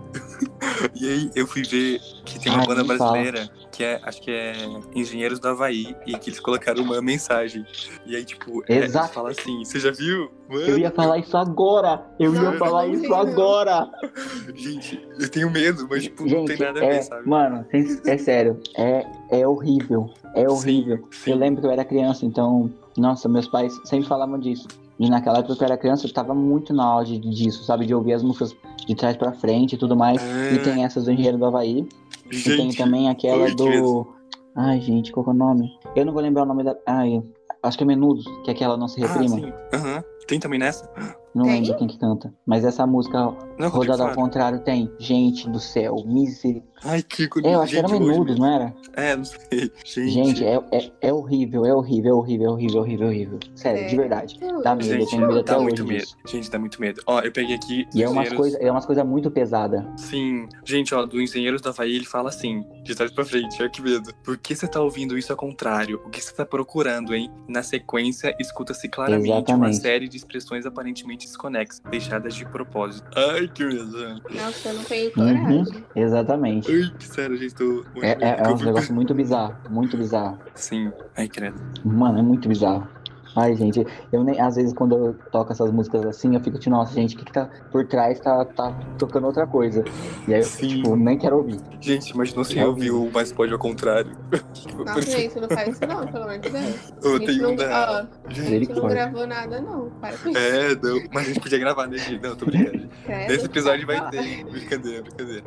Speaker 2: e aí eu fui ver que tem uma
Speaker 3: Ai,
Speaker 2: banda
Speaker 3: me fala.
Speaker 2: brasileira que é, acho que é Engenheiros do Havaí, e que eles colocaram uma mensagem. E aí, tipo, é,
Speaker 3: Exato.
Speaker 2: falam assim, você já viu? Mano,
Speaker 3: Eu ia falar isso agora. Eu ia
Speaker 1: Não,
Speaker 3: falar
Speaker 1: não
Speaker 3: isso
Speaker 1: não.
Speaker 3: agora.
Speaker 2: gente, eu tenho medo, mas tipo, não
Speaker 3: Gente,
Speaker 2: tem nada a ver,
Speaker 3: é,
Speaker 2: sabe?
Speaker 3: mano, é sério. É, é horrível. É horrível.
Speaker 2: Sim,
Speaker 3: Eu
Speaker 2: sim.
Speaker 3: lembro que eu era criança, então, nossa, meus pais sempre falavam disso. E naquela época que eu era criança, eu tava muito na auge disso, sabe? De ouvir as músicas de trás pra frente e tudo mais.
Speaker 2: É,
Speaker 3: E tem essas do Engenheiro do Havaí. E tem
Speaker 2: gente,
Speaker 3: também aquela do. Ai, gente, qual que é o nome? Eu não vou lembrar o nome da. Ai, acho que é Menudos, que é aquela Não Se
Speaker 2: Ah,
Speaker 3: Reprima.
Speaker 2: sim. Aham. Tem também nessa?
Speaker 3: não
Speaker 1: Tem?
Speaker 3: lembro quem que canta. Mas essa música,
Speaker 2: Não,
Speaker 3: rodada ao contrário, tem. Gente do céu, misericórdia.
Speaker 2: Ai, que
Speaker 3: É, eu acho que era
Speaker 2: mesmo.
Speaker 3: não era?
Speaker 2: É, não sei. Gente,
Speaker 3: Gente, é, é, é horrível, é horrível, é horrível, é horrível, é horrível, é horrível. Sério, de
Speaker 1: É.
Speaker 3: verdade. Dá medo, eu
Speaker 2: Gente,
Speaker 3: tenho medo até
Speaker 2: dá
Speaker 3: hoje
Speaker 2: muito medo.
Speaker 3: disso.
Speaker 2: Gente, dá muito medo. Ó, eu peguei aqui.
Speaker 3: E é umas
Speaker 2: Engenheiros-
Speaker 3: coisas é umas coisa muito pesada.
Speaker 2: Sim. Gente, ó, do Engenheiros do Havaí, ele fala assim, de trás pra frente, olha que medo. Por que você tá ouvindo isso ao contrário? O que você tá procurando, hein? Na sequência, escuta-se claramente uma
Speaker 3: Exatamente.
Speaker 2: série de expressões aparentemente desconexas, deixadas de propósito. Ai, que medo.
Speaker 1: Nossa, eu não tenho
Speaker 3: Uhum.
Speaker 1: coragem.
Speaker 3: Exatamente.
Speaker 2: Ai, que sério, gente, tô muito
Speaker 3: É, é, é um negócio muito bizarro, muito bizarro.
Speaker 2: Sim. Ai, credo.
Speaker 3: Mano, é muito bizarro. Ai, gente, eu nem, às vezes quando eu toco essas músicas assim, eu fico tipo, nossa, gente, o que, que tá por trás tá, tá tocando outra coisa. E aí eu,
Speaker 2: Sim.
Speaker 3: tipo, nem quero ouvir.
Speaker 2: Gente, imaginou se eu ouvi o Mais Pode ao contrário.
Speaker 1: Nossa, gente, não faz isso não, pelo amor de Deus.
Speaker 2: Eu
Speaker 1: A gente
Speaker 2: tenho
Speaker 1: não,
Speaker 2: um da...
Speaker 1: ó, a gente não gravou nada, não. Para com isso.
Speaker 2: É, não, mas a gente podia gravar, né, gente? Não, tô brincando.
Speaker 1: Credo.
Speaker 2: Nesse episódio vai ter. Brincadeira, brincadeira.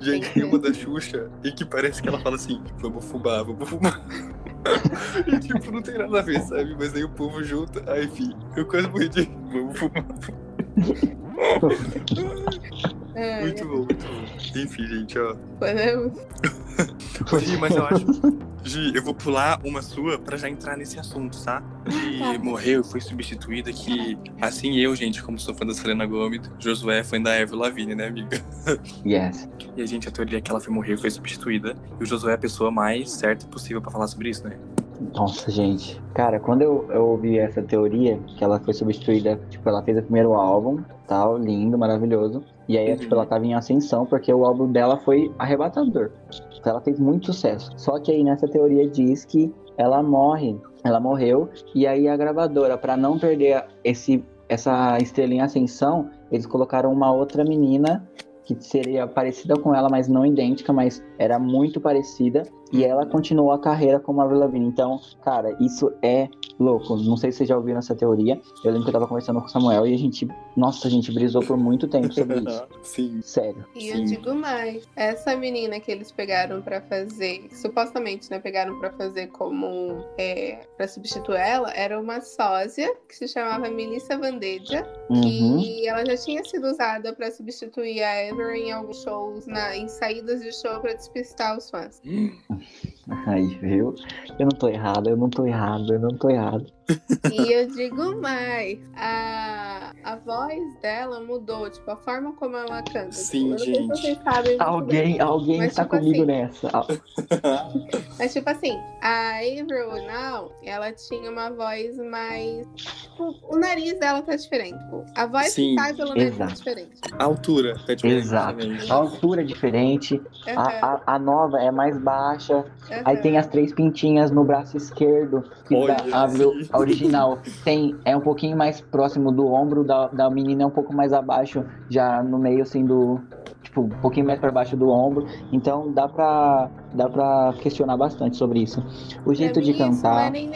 Speaker 2: Gente, tem uma da Xuxa e que parece que ela fala assim: vamos fumar, vamos fumar. E tipo, não tem nada a ver, sabe? Mas aí o povo junta. Ai, enfim, eu quase morri de. Vamos fumar.
Speaker 1: É,
Speaker 2: Muito bom, muito bom. Enfim, gente, ó.
Speaker 1: podemos?
Speaker 2: Gi, mas eu acho. Gi, eu vou pular uma sua pra já entrar nesse assunto, tá? De
Speaker 1: Tá.
Speaker 2: morreu, foi substituída, que assim eu, gente, como sou fã da Selena Gomez, Josué é fã da Avril Lavigne, né, amiga?
Speaker 3: Yes.
Speaker 2: E a gente, a teoria é que ela foi morrer, foi substituída. E o Josué é a pessoa mais certa possível pra falar sobre isso, né?
Speaker 3: Nossa, gente. Cara, quando eu, eu ouvi essa teoria, que ela foi substituída, tipo, ela fez o primeiro álbum, tal, lindo, maravilhoso. E aí,
Speaker 2: Uhum.
Speaker 3: tipo, ela tava em ascensão, porque o álbum dela foi arrebatador. Então ela fez muito sucesso. Só que aí nessa teoria diz que ela morre, ela morreu, e aí a gravadora, pra não perder esse, essa estrela em ascensão, eles colocaram uma outra menina que seria parecida com ela, mas não idêntica, mas era muito parecida. E ela continuou a carreira como Avril Lavigne. Então, cara, isso é louco. Não sei se vocês já ouviram essa teoria. Eu lembro que eu tava conversando com o Samuel e a gente, nossa, a gente brisou por muito tempo sobre isso.
Speaker 2: Sim.
Speaker 3: Sério.
Speaker 1: E eu
Speaker 2: Sim.
Speaker 1: digo mais, essa menina que eles pegaram pra fazer, supostamente, né, pegaram pra fazer como é, para substituir ela, era uma sósia que se chamava Melissa Vandeja,
Speaker 3: Uhum.
Speaker 1: e ela já tinha sido usada pra substituir a Ever em alguns shows, na, em saídas de show pra despistar os fãs.
Speaker 3: Aí, viu? Eu não tô errado, eu não tô errado, eu não tô errado.
Speaker 1: E eu digo mais, a, a voz dela mudou, tipo, a forma como ela canta.
Speaker 2: Sim,
Speaker 1: tipo, não sei
Speaker 2: gente.
Speaker 1: se vocês sabem
Speaker 3: Alguém,
Speaker 1: bem.
Speaker 3: alguém
Speaker 1: Mas,
Speaker 3: tá
Speaker 1: tipo
Speaker 3: comigo
Speaker 1: assim,
Speaker 3: nessa.
Speaker 1: Mas, tipo assim, a Avril Now, ela tinha uma voz mais. Tipo, o nariz dela tá diferente. Tipo, a voz
Speaker 2: Sim,
Speaker 1: que sai pelo nariz
Speaker 3: exato.
Speaker 1: é diferente.
Speaker 2: A altura é diferente
Speaker 3: Exato.
Speaker 2: também.
Speaker 3: A altura é diferente,
Speaker 1: Aham,
Speaker 3: a, a, a nova é mais baixa, aí
Speaker 1: aham.
Speaker 3: tem as três pintinhas no braço esquerdo, que
Speaker 2: Olha,
Speaker 3: da, a, Avril-
Speaker 2: sim.
Speaker 3: a original tem, é um pouquinho mais próximo do ombro, da, da menina é um pouco mais abaixo, já no meio assim do. Tipo, um pouquinho mais para baixo do ombro. Então dá pra, dá pra questionar bastante sobre isso. O jeito
Speaker 1: Pra
Speaker 3: de
Speaker 1: mim, Isso, não é
Speaker 3: cantar.
Speaker 1: nem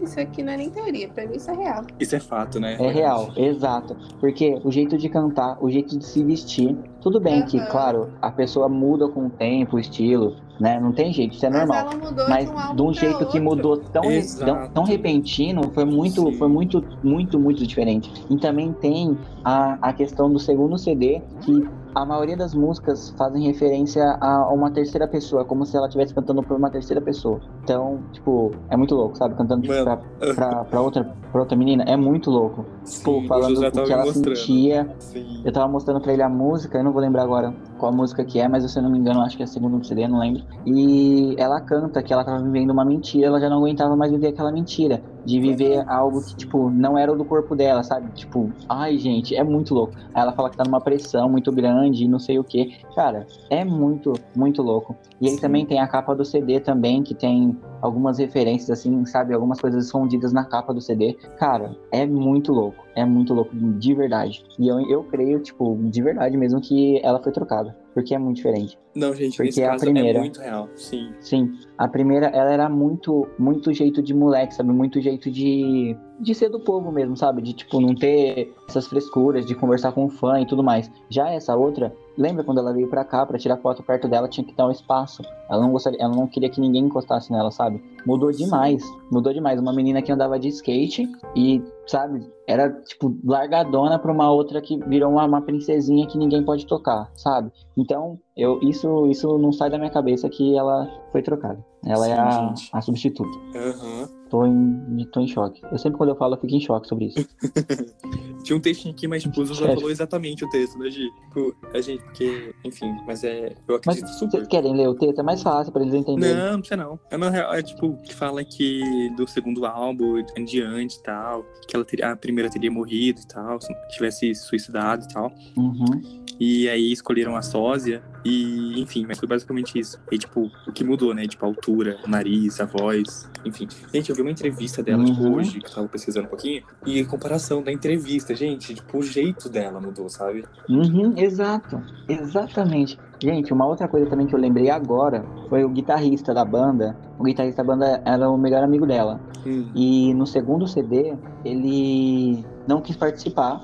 Speaker 1: isso aqui não é nem teoria, pra mim isso é real.
Speaker 2: Isso é fato, né?
Speaker 3: É real, exato. Porque o jeito de cantar, o jeito de se vestir, tudo bem que,
Speaker 1: Aham.
Speaker 3: claro, a pessoa muda com o tempo, o estilo, né? Não tem jeito, isso é
Speaker 1: Mas
Speaker 3: normal.
Speaker 1: ela mudou
Speaker 3: Mas
Speaker 1: de um álbum
Speaker 3: de um jeito que mudou tão, re- tão, tão repentino, foi muito,
Speaker 2: Sim.
Speaker 3: foi muito, muito, muito diferente. E também tem a, a questão do segundo CD, que a maioria das músicas fazem referência a uma terceira pessoa, como se ela estivesse cantando por uma terceira pessoa. Então, tipo, é muito louco, sabe? Cantando tipo, pra, pra, pra outra, pra outra menina, é muito louco. Tipo,
Speaker 2: Sim,
Speaker 3: falando o que ela
Speaker 2: mostrando.
Speaker 3: sentia.
Speaker 2: Sim.
Speaker 3: Eu tava mostrando pra ele a música, eu não vou lembrar agora qual música que é, mas se eu não me engano, acho que é a segunda CD, não lembro. E ela canta que ela tava vivendo uma mentira, ela já não aguentava mais viver aquela mentira. De viver algo que, tipo, não era do corpo dela, sabe? Tipo, ai, gente, é muito louco. Aí ela fala que tá numa pressão muito grande e não sei o que. Cara, é muito, muito louco. E aí também tem a capa do CD também, que tem algumas referências, assim, sabe? Algumas coisas escondidas na capa do CD. Cara, é muito louco. É muito louco, de verdade. E eu, eu creio, tipo, de verdade mesmo, que ela foi trocada. Porque é muito diferente.
Speaker 2: Não, gente,
Speaker 3: Porque a
Speaker 2: caso
Speaker 3: primeira-
Speaker 2: é muito real. Sim.
Speaker 3: Sim, a primeira, ela era muito, muito jeito de moleque, sabe? Muito jeito de, de ser do povo mesmo, sabe? De, tipo, não ter essas frescuras, de conversar com o fã e tudo mais. Já essa outra, lembra quando ela veio pra cá pra tirar foto perto dela, tinha que dar um espaço. Ela não gostaria, ela não queria que ninguém encostasse nela, sabe? Mudou demais, mudou demais. Uma menina que andava de skate e, sabe? Era, tipo, largadona pra uma outra que virou uma, uma princesinha que ninguém pode tocar, sabe? Então, eu, isso, isso não sai da minha cabeça que ela foi trocada. Ela
Speaker 2: Sim,
Speaker 3: é a, a substituta.
Speaker 2: Aham.
Speaker 3: Tô em, tô em choque. Eu sempre quando eu falo, eu fico em choque sobre isso.
Speaker 2: Tinha um textinho aqui, mas tipo, o
Speaker 3: Chefe.
Speaker 2: falou exatamente o texto, né, Gi? Tipo, a gente, porque, enfim, mas é. Eu
Speaker 3: Mas
Speaker 2: acredito super.
Speaker 3: vocês querem ler o texto? É mais fácil pra eles entenderem.
Speaker 2: Não, não precisa não. É, na real, é tipo, que fala que do segundo álbum em diante e tal, que ela teria, a primeira teria morrido e tal, se tivesse suicidado e tal.
Speaker 3: Uhum.
Speaker 2: E aí escolheram a sósia e, enfim, mas foi basicamente isso. E, tipo, o que mudou, né? Tipo, a altura, o nariz, a voz, enfim. Gente, eu vi uma entrevista dela, tipo,
Speaker 3: Uhum.
Speaker 2: hoje, que eu tava pesquisando um pouquinho, e em comparação da entrevista, gente, tipo, o jeito dela mudou, sabe?
Speaker 3: Uhum, exato. Exatamente. Gente, uma outra coisa também que eu lembrei agora foi o guitarrista da banda. O guitarrista da banda era o melhor amigo dela.
Speaker 2: Hum.
Speaker 3: E no segundo CD, ele não quis participar.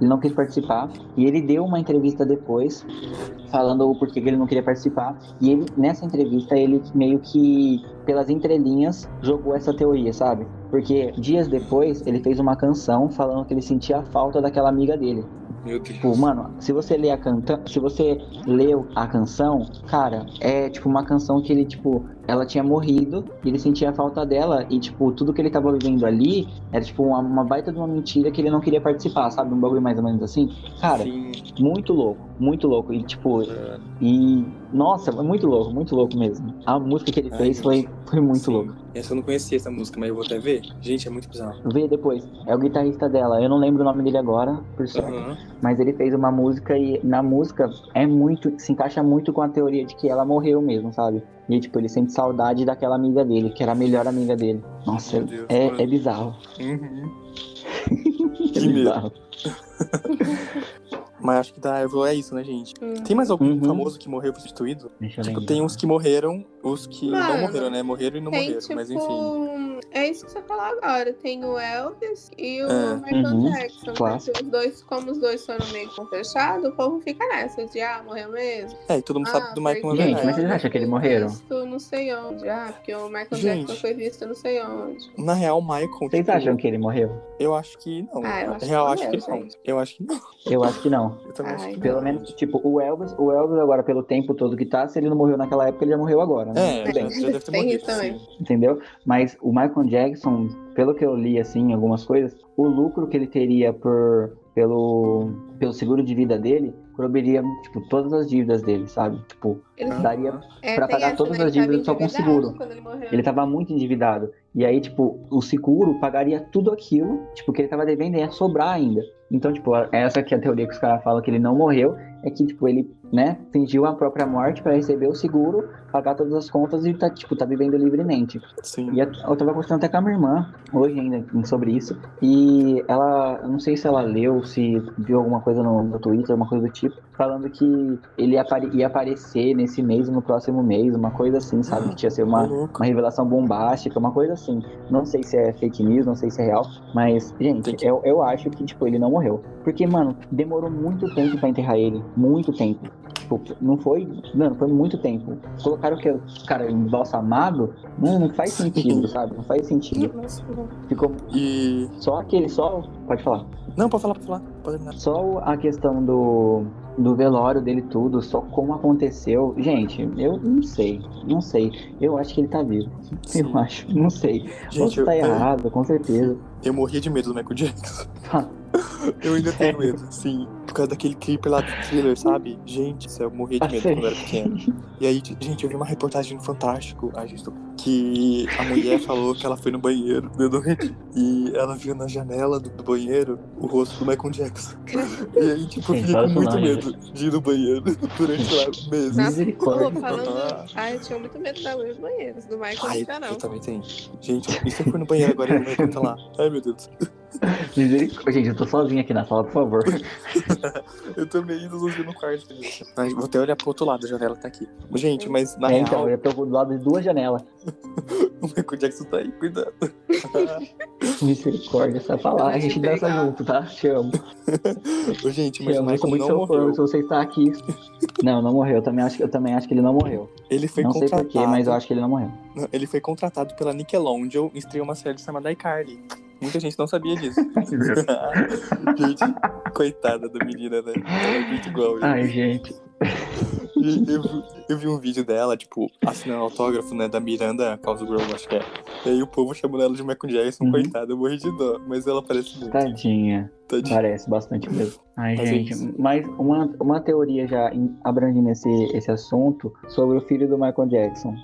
Speaker 3: Ele não quis participar. E ele deu uma entrevista depois, falando o porquê que ele não queria participar. E ele, nessa entrevista, ele meio que, pelas entrelinhas, jogou essa teoria, sabe? Porque dias depois, ele fez uma canção falando que ele sentia a falta daquela amiga dele.
Speaker 2: Meu Deus.
Speaker 3: Tipo, mano, se você lê a canta, se você leu a canção, cara, é tipo uma canção que ele, tipo, ela tinha morrido, e ele sentia a falta dela, e, tipo, tudo que ele tava vivendo ali era, tipo, uma, uma baita de uma mentira que ele não queria participar, sabe? Um bagulho mais ou menos assim. Cara,
Speaker 2: Sim.
Speaker 3: muito louco, muito louco. E, tipo,
Speaker 2: mano.
Speaker 3: e. Nossa, foi muito louco, muito louco mesmo. A música que ele
Speaker 2: Ai,
Speaker 3: fez
Speaker 2: gente.
Speaker 3: foi, foi muito
Speaker 2: Sim.
Speaker 3: louco.
Speaker 2: Essa eu não conhecia essa música, mas eu vou até ver. Gente, é muito bizarro.
Speaker 3: Vê depois. É o guitarrista dela. Eu não lembro o nome dele agora, por sorte.
Speaker 2: Aham.
Speaker 3: Mas ele fez uma música e na música é muito. se encaixa muito com a teoria de que ela morreu mesmo, sabe? E tipo, ele sente saudade daquela amiga dele, que era a melhor amiga dele. Nossa,
Speaker 2: Deus,
Speaker 3: é, é bizarro.
Speaker 2: Uhum.
Speaker 3: É bizarro.
Speaker 2: Mas acho que da Avril é isso, né, gente?
Speaker 1: Hum.
Speaker 2: Tem mais algum
Speaker 3: Uhum.
Speaker 2: famoso que morreu e foi substituído?
Speaker 3: Deixa
Speaker 2: Tipo, tem uns que morreram, os que não
Speaker 1: Mano,
Speaker 2: morreram, né? Morreram e não
Speaker 1: Tem,
Speaker 2: morreram,
Speaker 1: tipo,
Speaker 2: mas enfim.
Speaker 1: é isso que você falou agora. Tem o Elvis e o
Speaker 2: É.
Speaker 1: Michael
Speaker 3: Uhum,
Speaker 1: Jackson. né?
Speaker 3: clássico.
Speaker 1: Que Os dois, como os dois foram meio que fechados, o povo fica nessa de, ah, morreu mesmo.
Speaker 2: É, e todo mundo sabe do Michael,
Speaker 1: porque
Speaker 3: Gente, mas vocês acham que eles morreram?
Speaker 1: Visto não sei onde. Ah, porque o Michael
Speaker 2: Gente.
Speaker 1: Jackson foi visto não sei onde.
Speaker 2: Na real, o Michael.
Speaker 3: Vocês
Speaker 2: tipo,
Speaker 3: acham que ele morreu?
Speaker 2: Eu acho que não.
Speaker 1: Ah, eu
Speaker 2: Na
Speaker 1: acho
Speaker 2: real,
Speaker 1: que
Speaker 2: acho que
Speaker 1: morreu,
Speaker 2: não. Eu acho que não.
Speaker 3: Eu acho que não.
Speaker 2: Eu também acho
Speaker 1: Ai,
Speaker 2: que
Speaker 3: Pelo
Speaker 1: não.
Speaker 3: menos, tipo, o Elvis, o Elvis agora, pelo tempo todo que tá, se ele não morreu naquela época, ele já morreu agora, né?
Speaker 2: É,
Speaker 3: bem.
Speaker 2: já deve ter
Speaker 1: Tem
Speaker 2: morrido.
Speaker 1: isso também.
Speaker 3: entendeu? Mas o Michael Jackson, pelo que eu li assim, algumas coisas, o lucro que ele teria por pelo pelo seguro de vida dele cobriria tipo todas as dívidas dele, sabe? Tipo,
Speaker 1: Ele,
Speaker 3: daria
Speaker 1: é, tem
Speaker 3: pagar todas as dívidas só com seguro.
Speaker 1: Ele morreu.
Speaker 3: ele tava muito endividado. E aí, tipo, o seguro pagaria tudo aquilo, tipo, que ele tava devendo e ia sobrar ainda. Então, tipo, essa que é a teoria que os caras falam que ele não morreu, é que, tipo, ele, né, fingiu a própria morte pra receber o seguro, pagar todas as contas e tá, tipo, tá vivendo livremente.
Speaker 2: Sim.
Speaker 3: E eu tava conversando até com a minha irmã hoje ainda sobre isso. E ela, eu não sei se ela leu, se viu alguma coisa no, no Twitter, alguma coisa do tipo, falando que ele ia, apare- ia aparecer nesse mês, no próximo mês, uma coisa assim, sabe? Que tinha ser uma, uma revelação bombástica, uma coisa assim. Não sei se é fake news, não sei se é real, mas, gente, eu, eu acho que, tipo, ele não morreu. Porque, mano, demorou muito tempo pra enterrar ele. Muito tempo. Tipo, não foi. Mano, foi muito tempo. Colocaram que o cara embalsamado, não, não faz sentido, sabe? Não faz sentido. Ficou
Speaker 2: E.
Speaker 3: só aquele, só. Pode falar.
Speaker 2: Não, pode falar, pode falar. Pode terminar.
Speaker 3: Só a questão do, do velório dele tudo, só como aconteceu. Gente, eu não sei, não sei. Eu acho que ele tá vivo.
Speaker 2: Sim.
Speaker 3: Eu acho, não sei.
Speaker 2: Gente, eu,
Speaker 3: estar
Speaker 2: eu,
Speaker 3: errado, com certeza.
Speaker 2: eu morria de medo do Michael Jackson. Eu ainda tenho medo, sim. Por causa daquele clipe lá do thriller, sabe? Gente, isso eu morria de medo quando eu era pequeno. E aí, gente, eu vi uma reportagem no Fantástico, que a mulher falou que ela foi no banheiro de noite e ela viu na janela do, banheiro o rosto do Michael Jackson. E aí, tipo, eu fiquei com muito
Speaker 3: não,
Speaker 2: medo de ir no banheiro durante lá meses.
Speaker 1: Nossa, pô, falando.
Speaker 2: Ah.
Speaker 1: Ai, eu tinha muito medo da luz dos banheiros. Do Michael
Speaker 2: Ai,
Speaker 1: nunca não.
Speaker 2: eu também tenho. Gente, e se eu for no banheiro agora e não conta lá? Ai, meu Deus.
Speaker 3: Gente, eu tô sozinho aqui na sala, por favor.
Speaker 2: Eu também indo sozinho no quarto. Mas vou até olhar pro outro lado, a janela tá aqui. Gente, mas na
Speaker 3: É,
Speaker 2: real,
Speaker 3: então, eu tô do lado de duas janelas.
Speaker 2: o Michael Jackson tá aí, cuidado.
Speaker 3: Misericórdia, essa falar. A gente dança junto, tá? Te amo.
Speaker 2: Ô, gente,
Speaker 3: Te
Speaker 2: mas o
Speaker 3: amo. Eu sou muito
Speaker 2: não
Speaker 3: seu fã. Se você está aqui. Não, não morreu. Eu também acho, que- eu também acho que ele não morreu.
Speaker 2: Ele foi
Speaker 3: não sei
Speaker 2: contratado.
Speaker 3: porquê, mas eu acho que ele não morreu.
Speaker 2: Não, Ele foi contratado pela Nickelodeon e estreou uma série chamada iCarly. Muita gente não sabia disso. gente, coitada da menina, né? Ela é muito igual. ele.
Speaker 3: Ai, gente.
Speaker 2: Eu, vi- eu vi um vídeo dela, tipo, assinando autógrafo, né, da Miranda Causa Girl, acho que é. E aí o povo chamando ela de Michael Jackson,
Speaker 3: Uhum.
Speaker 2: coitada, eu morri de dó, mas ela parece muito.
Speaker 3: Tadinha.
Speaker 2: Tadinha.
Speaker 3: Parece bastante mesmo. Ai,
Speaker 2: Mas é
Speaker 3: gente.
Speaker 2: isso.
Speaker 3: Mas uma, uma teoria já em- abrangindo esse, esse assunto sobre o filho do Michael Jackson.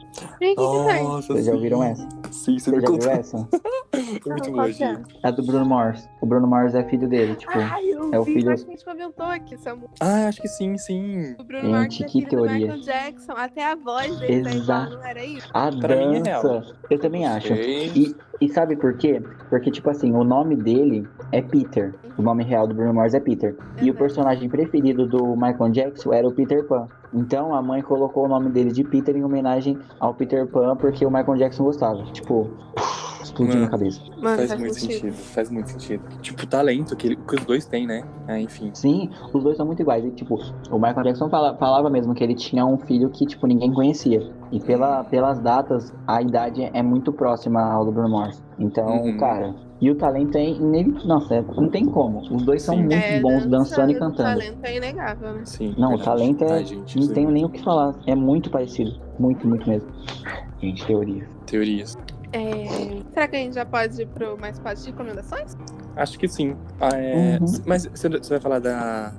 Speaker 2: Nossa,
Speaker 3: Vocês já
Speaker 2: sim.
Speaker 3: ouviram essa?
Speaker 2: Sim, você
Speaker 3: Você
Speaker 2: me
Speaker 3: já viu
Speaker 2: contou.
Speaker 3: essa?
Speaker 2: É muito boa,
Speaker 1: é?
Speaker 2: gente.
Speaker 3: É do Bruno Mars. O Bruno Mars é filho dele, tipo.
Speaker 1: Ai, eu
Speaker 3: é o
Speaker 1: vi,
Speaker 3: filho-
Speaker 1: acho que a gente comentou aqui, Samu.
Speaker 2: Ah, acho que sim, sim.
Speaker 1: O Bruno
Speaker 3: Gente,
Speaker 1: Mars é
Speaker 3: que
Speaker 1: filho do
Speaker 3: teoria.
Speaker 1: Michael Jackson. Até a voz dele tá igual,
Speaker 3: Exato.
Speaker 1: não era isso?
Speaker 3: A
Speaker 2: Pra mim é real.
Speaker 3: dança. Eu também acho.
Speaker 2: Sei.
Speaker 3: E, e sabe por quê? Porque, tipo assim, o nome dele é Peter. O nome real do Bruno Mars é Peter. E o
Speaker 1: Uhum.
Speaker 3: personagem preferido do Michael Jackson era o Peter Pan. Então a mãe colocou o nome dele de Peter em homenagem ao Peter Pan porque o Michael Jackson gostava. Tipo, explodiu na cabeça.
Speaker 1: Mano,
Speaker 2: Faz
Speaker 1: faz
Speaker 2: muito
Speaker 1: sentido.
Speaker 2: sentido. faz muito sentido. Tipo, o talento que, ele- que os dois têm, né? Ah, enfim.
Speaker 3: Sim, os dois são muito iguais. E, tipo, o Michael Jackson fala- falava mesmo que ele tinha um filho que, tipo, ninguém conhecia. E pela, pelas datas, a idade é muito próxima ao do Bruno Mars. Então,
Speaker 2: Uhum.
Speaker 3: cara, E o talento é inevitável. Nossa, é- não tem como. Os dois são
Speaker 2: Sim.
Speaker 3: muito
Speaker 1: É,
Speaker 3: bons dançando e
Speaker 1: o
Speaker 3: cantando.
Speaker 1: talento é inegável, né?
Speaker 2: Sim.
Speaker 3: Não, o
Speaker 2: verdade.
Speaker 3: talento é.
Speaker 2: Ai, gente,
Speaker 3: não tenho
Speaker 2: aí.
Speaker 3: nem o que falar. É muito parecido. Muito, muito mesmo. Gente, teoria.
Speaker 2: Teorias.
Speaker 1: É, Será que a gente já pode ir pro mais parte de recomendações?
Speaker 2: Acho que sim. Ah, é...
Speaker 3: Uhum.
Speaker 2: Mas você vai falar da.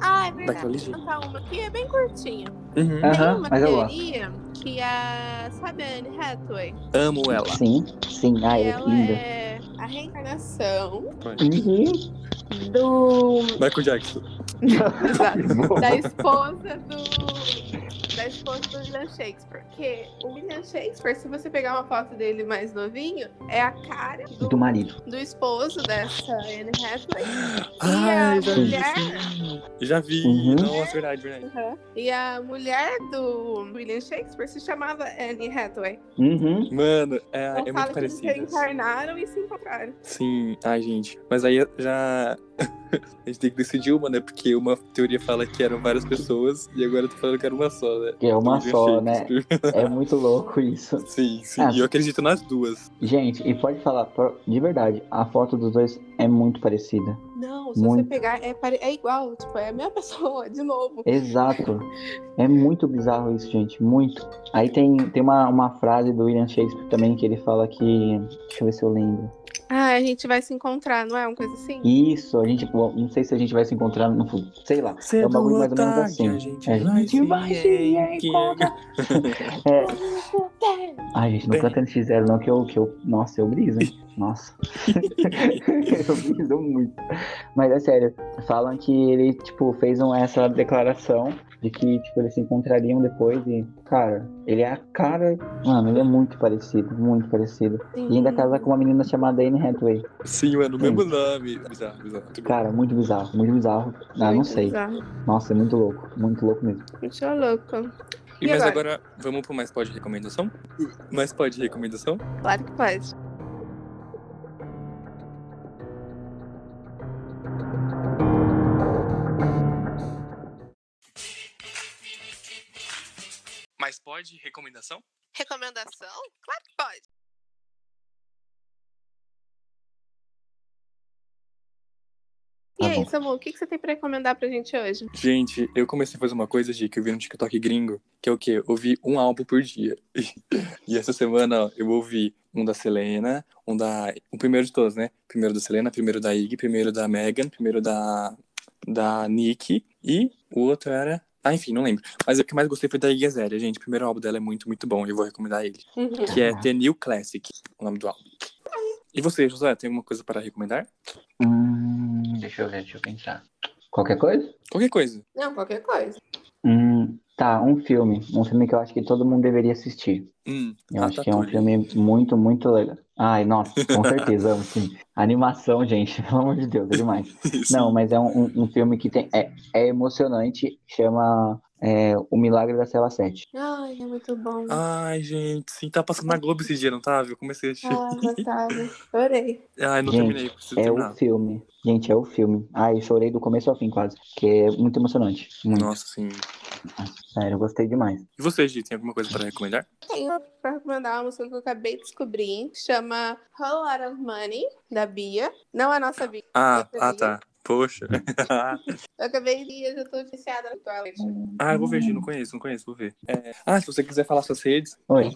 Speaker 1: Ah, é verdade. Vou contar uma aqui, é bem curtinha.
Speaker 2: Uhum.
Speaker 1: Tem uma
Speaker 3: mas
Speaker 1: teoria que a. Sabe a Anne Hathaway?
Speaker 2: Amo ela.
Speaker 3: Sim, sim. Ah, é
Speaker 1: ela
Speaker 3: linda.
Speaker 1: é a reencarnação
Speaker 3: Uhum.
Speaker 1: do.
Speaker 2: Michael Jackson.
Speaker 1: Exato. da esposa do. Da esposa do William Shakespeare. Porque o William Shakespeare, se você pegar uma foto dele mais novinho, é a cara do,
Speaker 3: Do marido.
Speaker 1: do esposo dessa Anne Hathaway.
Speaker 2: Ai,
Speaker 1: a
Speaker 2: já vi.
Speaker 1: mulher-
Speaker 2: sim. Já vi.
Speaker 3: Uhum.
Speaker 2: Nossa, verdade, verdade.
Speaker 1: Uhum. E a mulher do William Shakespeare se chamava Anne Hathaway.
Speaker 3: Uhum.
Speaker 2: Mano, é,
Speaker 1: Então
Speaker 2: é
Speaker 1: fala
Speaker 2: muito
Speaker 1: que eles
Speaker 2: parecido.
Speaker 1: reencarnaram e se encontraram.
Speaker 2: Sim, ai, gente. Mas aí já. A gente tem que decidir uma, né? Porque uma teoria fala que eram várias pessoas e agora eu tô falando que era uma só, né?
Speaker 3: Que é uma só, né? É muito louco isso.
Speaker 2: Sim, sim.
Speaker 3: Ah.
Speaker 2: E eu acredito nas duas.
Speaker 3: Gente, e pode falar, de verdade, a foto dos dois é muito parecida.
Speaker 1: Não, se
Speaker 3: Muito.
Speaker 1: você pegar, é, pare- é igual, tipo, é a mesma pessoa, de novo.
Speaker 3: Exato. É muito bizarro isso, gente. Muito. Aí tem, tem uma, uma frase do William Shakespeare também que ele fala que. Deixa eu ver se eu lembro.
Speaker 1: Ah, a gente vai se encontrar, não é uma coisa assim?
Speaker 3: Isso, a gente. bom, Não sei se a gente vai se encontrar no futuro. Sei lá. é um bagulho mais ou menos assim.
Speaker 2: A gente
Speaker 3: É,
Speaker 2: vai se
Speaker 3: vai se encontrar. É. Ai, gente, não canta X0 não, que eu, que eu. Nossa, eu briso, hein? Nossa. eu briso muito. Mas é sério, falam que ele, tipo, fez um- essa declaração de que, tipo, eles se encontrariam depois e, cara, ele é a cara. Mano, ele é muito parecido, muito parecido. E ainda casa com uma menina chamada Anne Hathaway.
Speaker 2: Sim, mano, o mesmo nome. Bizarro, bizarro.
Speaker 3: Cara, muito bizarro, muito bizarro. Ah, não sei.
Speaker 1: bizarro.
Speaker 3: Nossa, é muito louco, muito louco mesmo.
Speaker 1: Muito louco.
Speaker 2: E,
Speaker 1: E
Speaker 2: mas
Speaker 1: agora?
Speaker 2: agora, vamos pro mais pode recomendação? Mais pode recomendação?
Speaker 1: Claro que pode.
Speaker 2: Mais pode recomendação?
Speaker 1: Recomendação? Claro que pode. E
Speaker 3: Tá
Speaker 1: aí,
Speaker 3: bom.
Speaker 1: Samu, o que, que você tem pra recomendar pra gente hoje?
Speaker 2: Gente, eu comecei a fazer uma coisa, de que eu vi no TikTok gringo, que é o quê? Ouvir um álbum por dia. E essa semana, ó, eu ouvi um da Selena, um da. O primeiro de todos, né? Primeiro da Selena, primeiro da Iggy, primeiro da Megan, primeiro da. Da Nick. E o outro era. Ah, enfim, não lembro. Mas o que mais gostei foi da Iggy Azalea, gente. O primeiro álbum dela é muito, muito bom. E eu vou recomendar ele. Que é The New Classic, o nome do álbum. E você, José, tem alguma coisa para recomendar?
Speaker 3: Hum, deixa eu ver, deixa eu pensar. Qualquer coisa?
Speaker 2: Qualquer coisa.
Speaker 1: Não, qualquer coisa.
Speaker 3: Hum, tá, um filme. Um filme que eu acho que todo mundo deveria assistir.
Speaker 2: Hum,
Speaker 3: Eu acho que é um filme muito, muito legal. Ai, nossa, com certeza, amo sim. Animação, gente, pelo amor de Deus, é demais. Não, mas é um, um- filme que tem, é, é emocionante, chama é, O Milagre da Cela 7.
Speaker 1: Ai, é muito bom.
Speaker 2: Ai, gente, sim, tá passando na Globo esse dia, não tá? Eu comecei a assistir.
Speaker 1: Ah, gostava. Adorei.
Speaker 2: Ai, não
Speaker 3: Gente,
Speaker 2: terminei, preciso
Speaker 3: É
Speaker 2: terminar.
Speaker 3: o filme. Gente, é o filme. Ai, chorei do começo ao fim quase, que é muito emocionante. Muito.
Speaker 2: Nossa, sim.
Speaker 3: Sério, eu gostei demais.
Speaker 2: E você, Gi, tem alguma coisa para recomendar?
Speaker 1: Tenho pra recomendar uma música que eu acabei de descobrir, que chama Whole Lot of Money, da Bia. Não é a nossa Bia.
Speaker 2: Ah,
Speaker 1: outra
Speaker 2: ah
Speaker 1: Bia.
Speaker 2: tá. Poxa.
Speaker 1: Eu acabei de ir, eu já tô viciada no toilet.
Speaker 2: ah, eu vou ver, Gi, não conheço, não conheço, vou ver. É, Ah, se você quiser falar suas redes.
Speaker 3: Oi.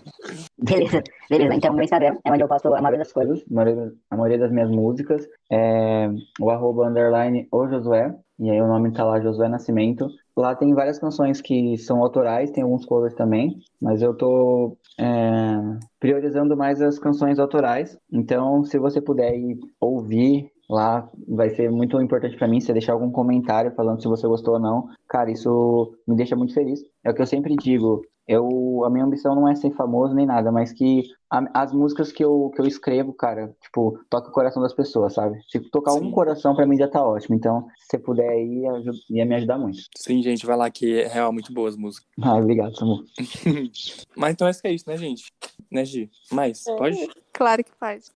Speaker 4: Beleza, beleza. Então, meu Instagram é onde eu posto a maioria das coisas.
Speaker 3: A maioria, a maioria das minhas músicas é o arroba underline o Josué. E aí o nome tá lá, Josué Nascimento. Lá tem várias canções que são autorais, tem alguns covers também, mas eu tô é, priorizando mais as canções autorais. Então, se você puder ir ouvir lá, vai ser muito importante pra mim você deixar algum comentário falando se você gostou ou não. Cara, isso me deixa muito feliz. É o que eu sempre digo. Eu, a minha ambição não é ser famoso nem nada, mas que a- as músicas que eu, que eu escrevo, cara, tipo, toca o coração das pessoas, sabe? Se tocar
Speaker 2: Sim.
Speaker 3: um coração pra mim já tá ótimo. Então, se você puder aju- ia me ajudar muito.
Speaker 2: Sim, gente, vai lá que é real muito boas músicas.
Speaker 3: Ah, obrigado, Samu.
Speaker 2: Mas então acho que é isso, né, gente? Né, Gi? Mais? Pode?
Speaker 1: Claro que pode.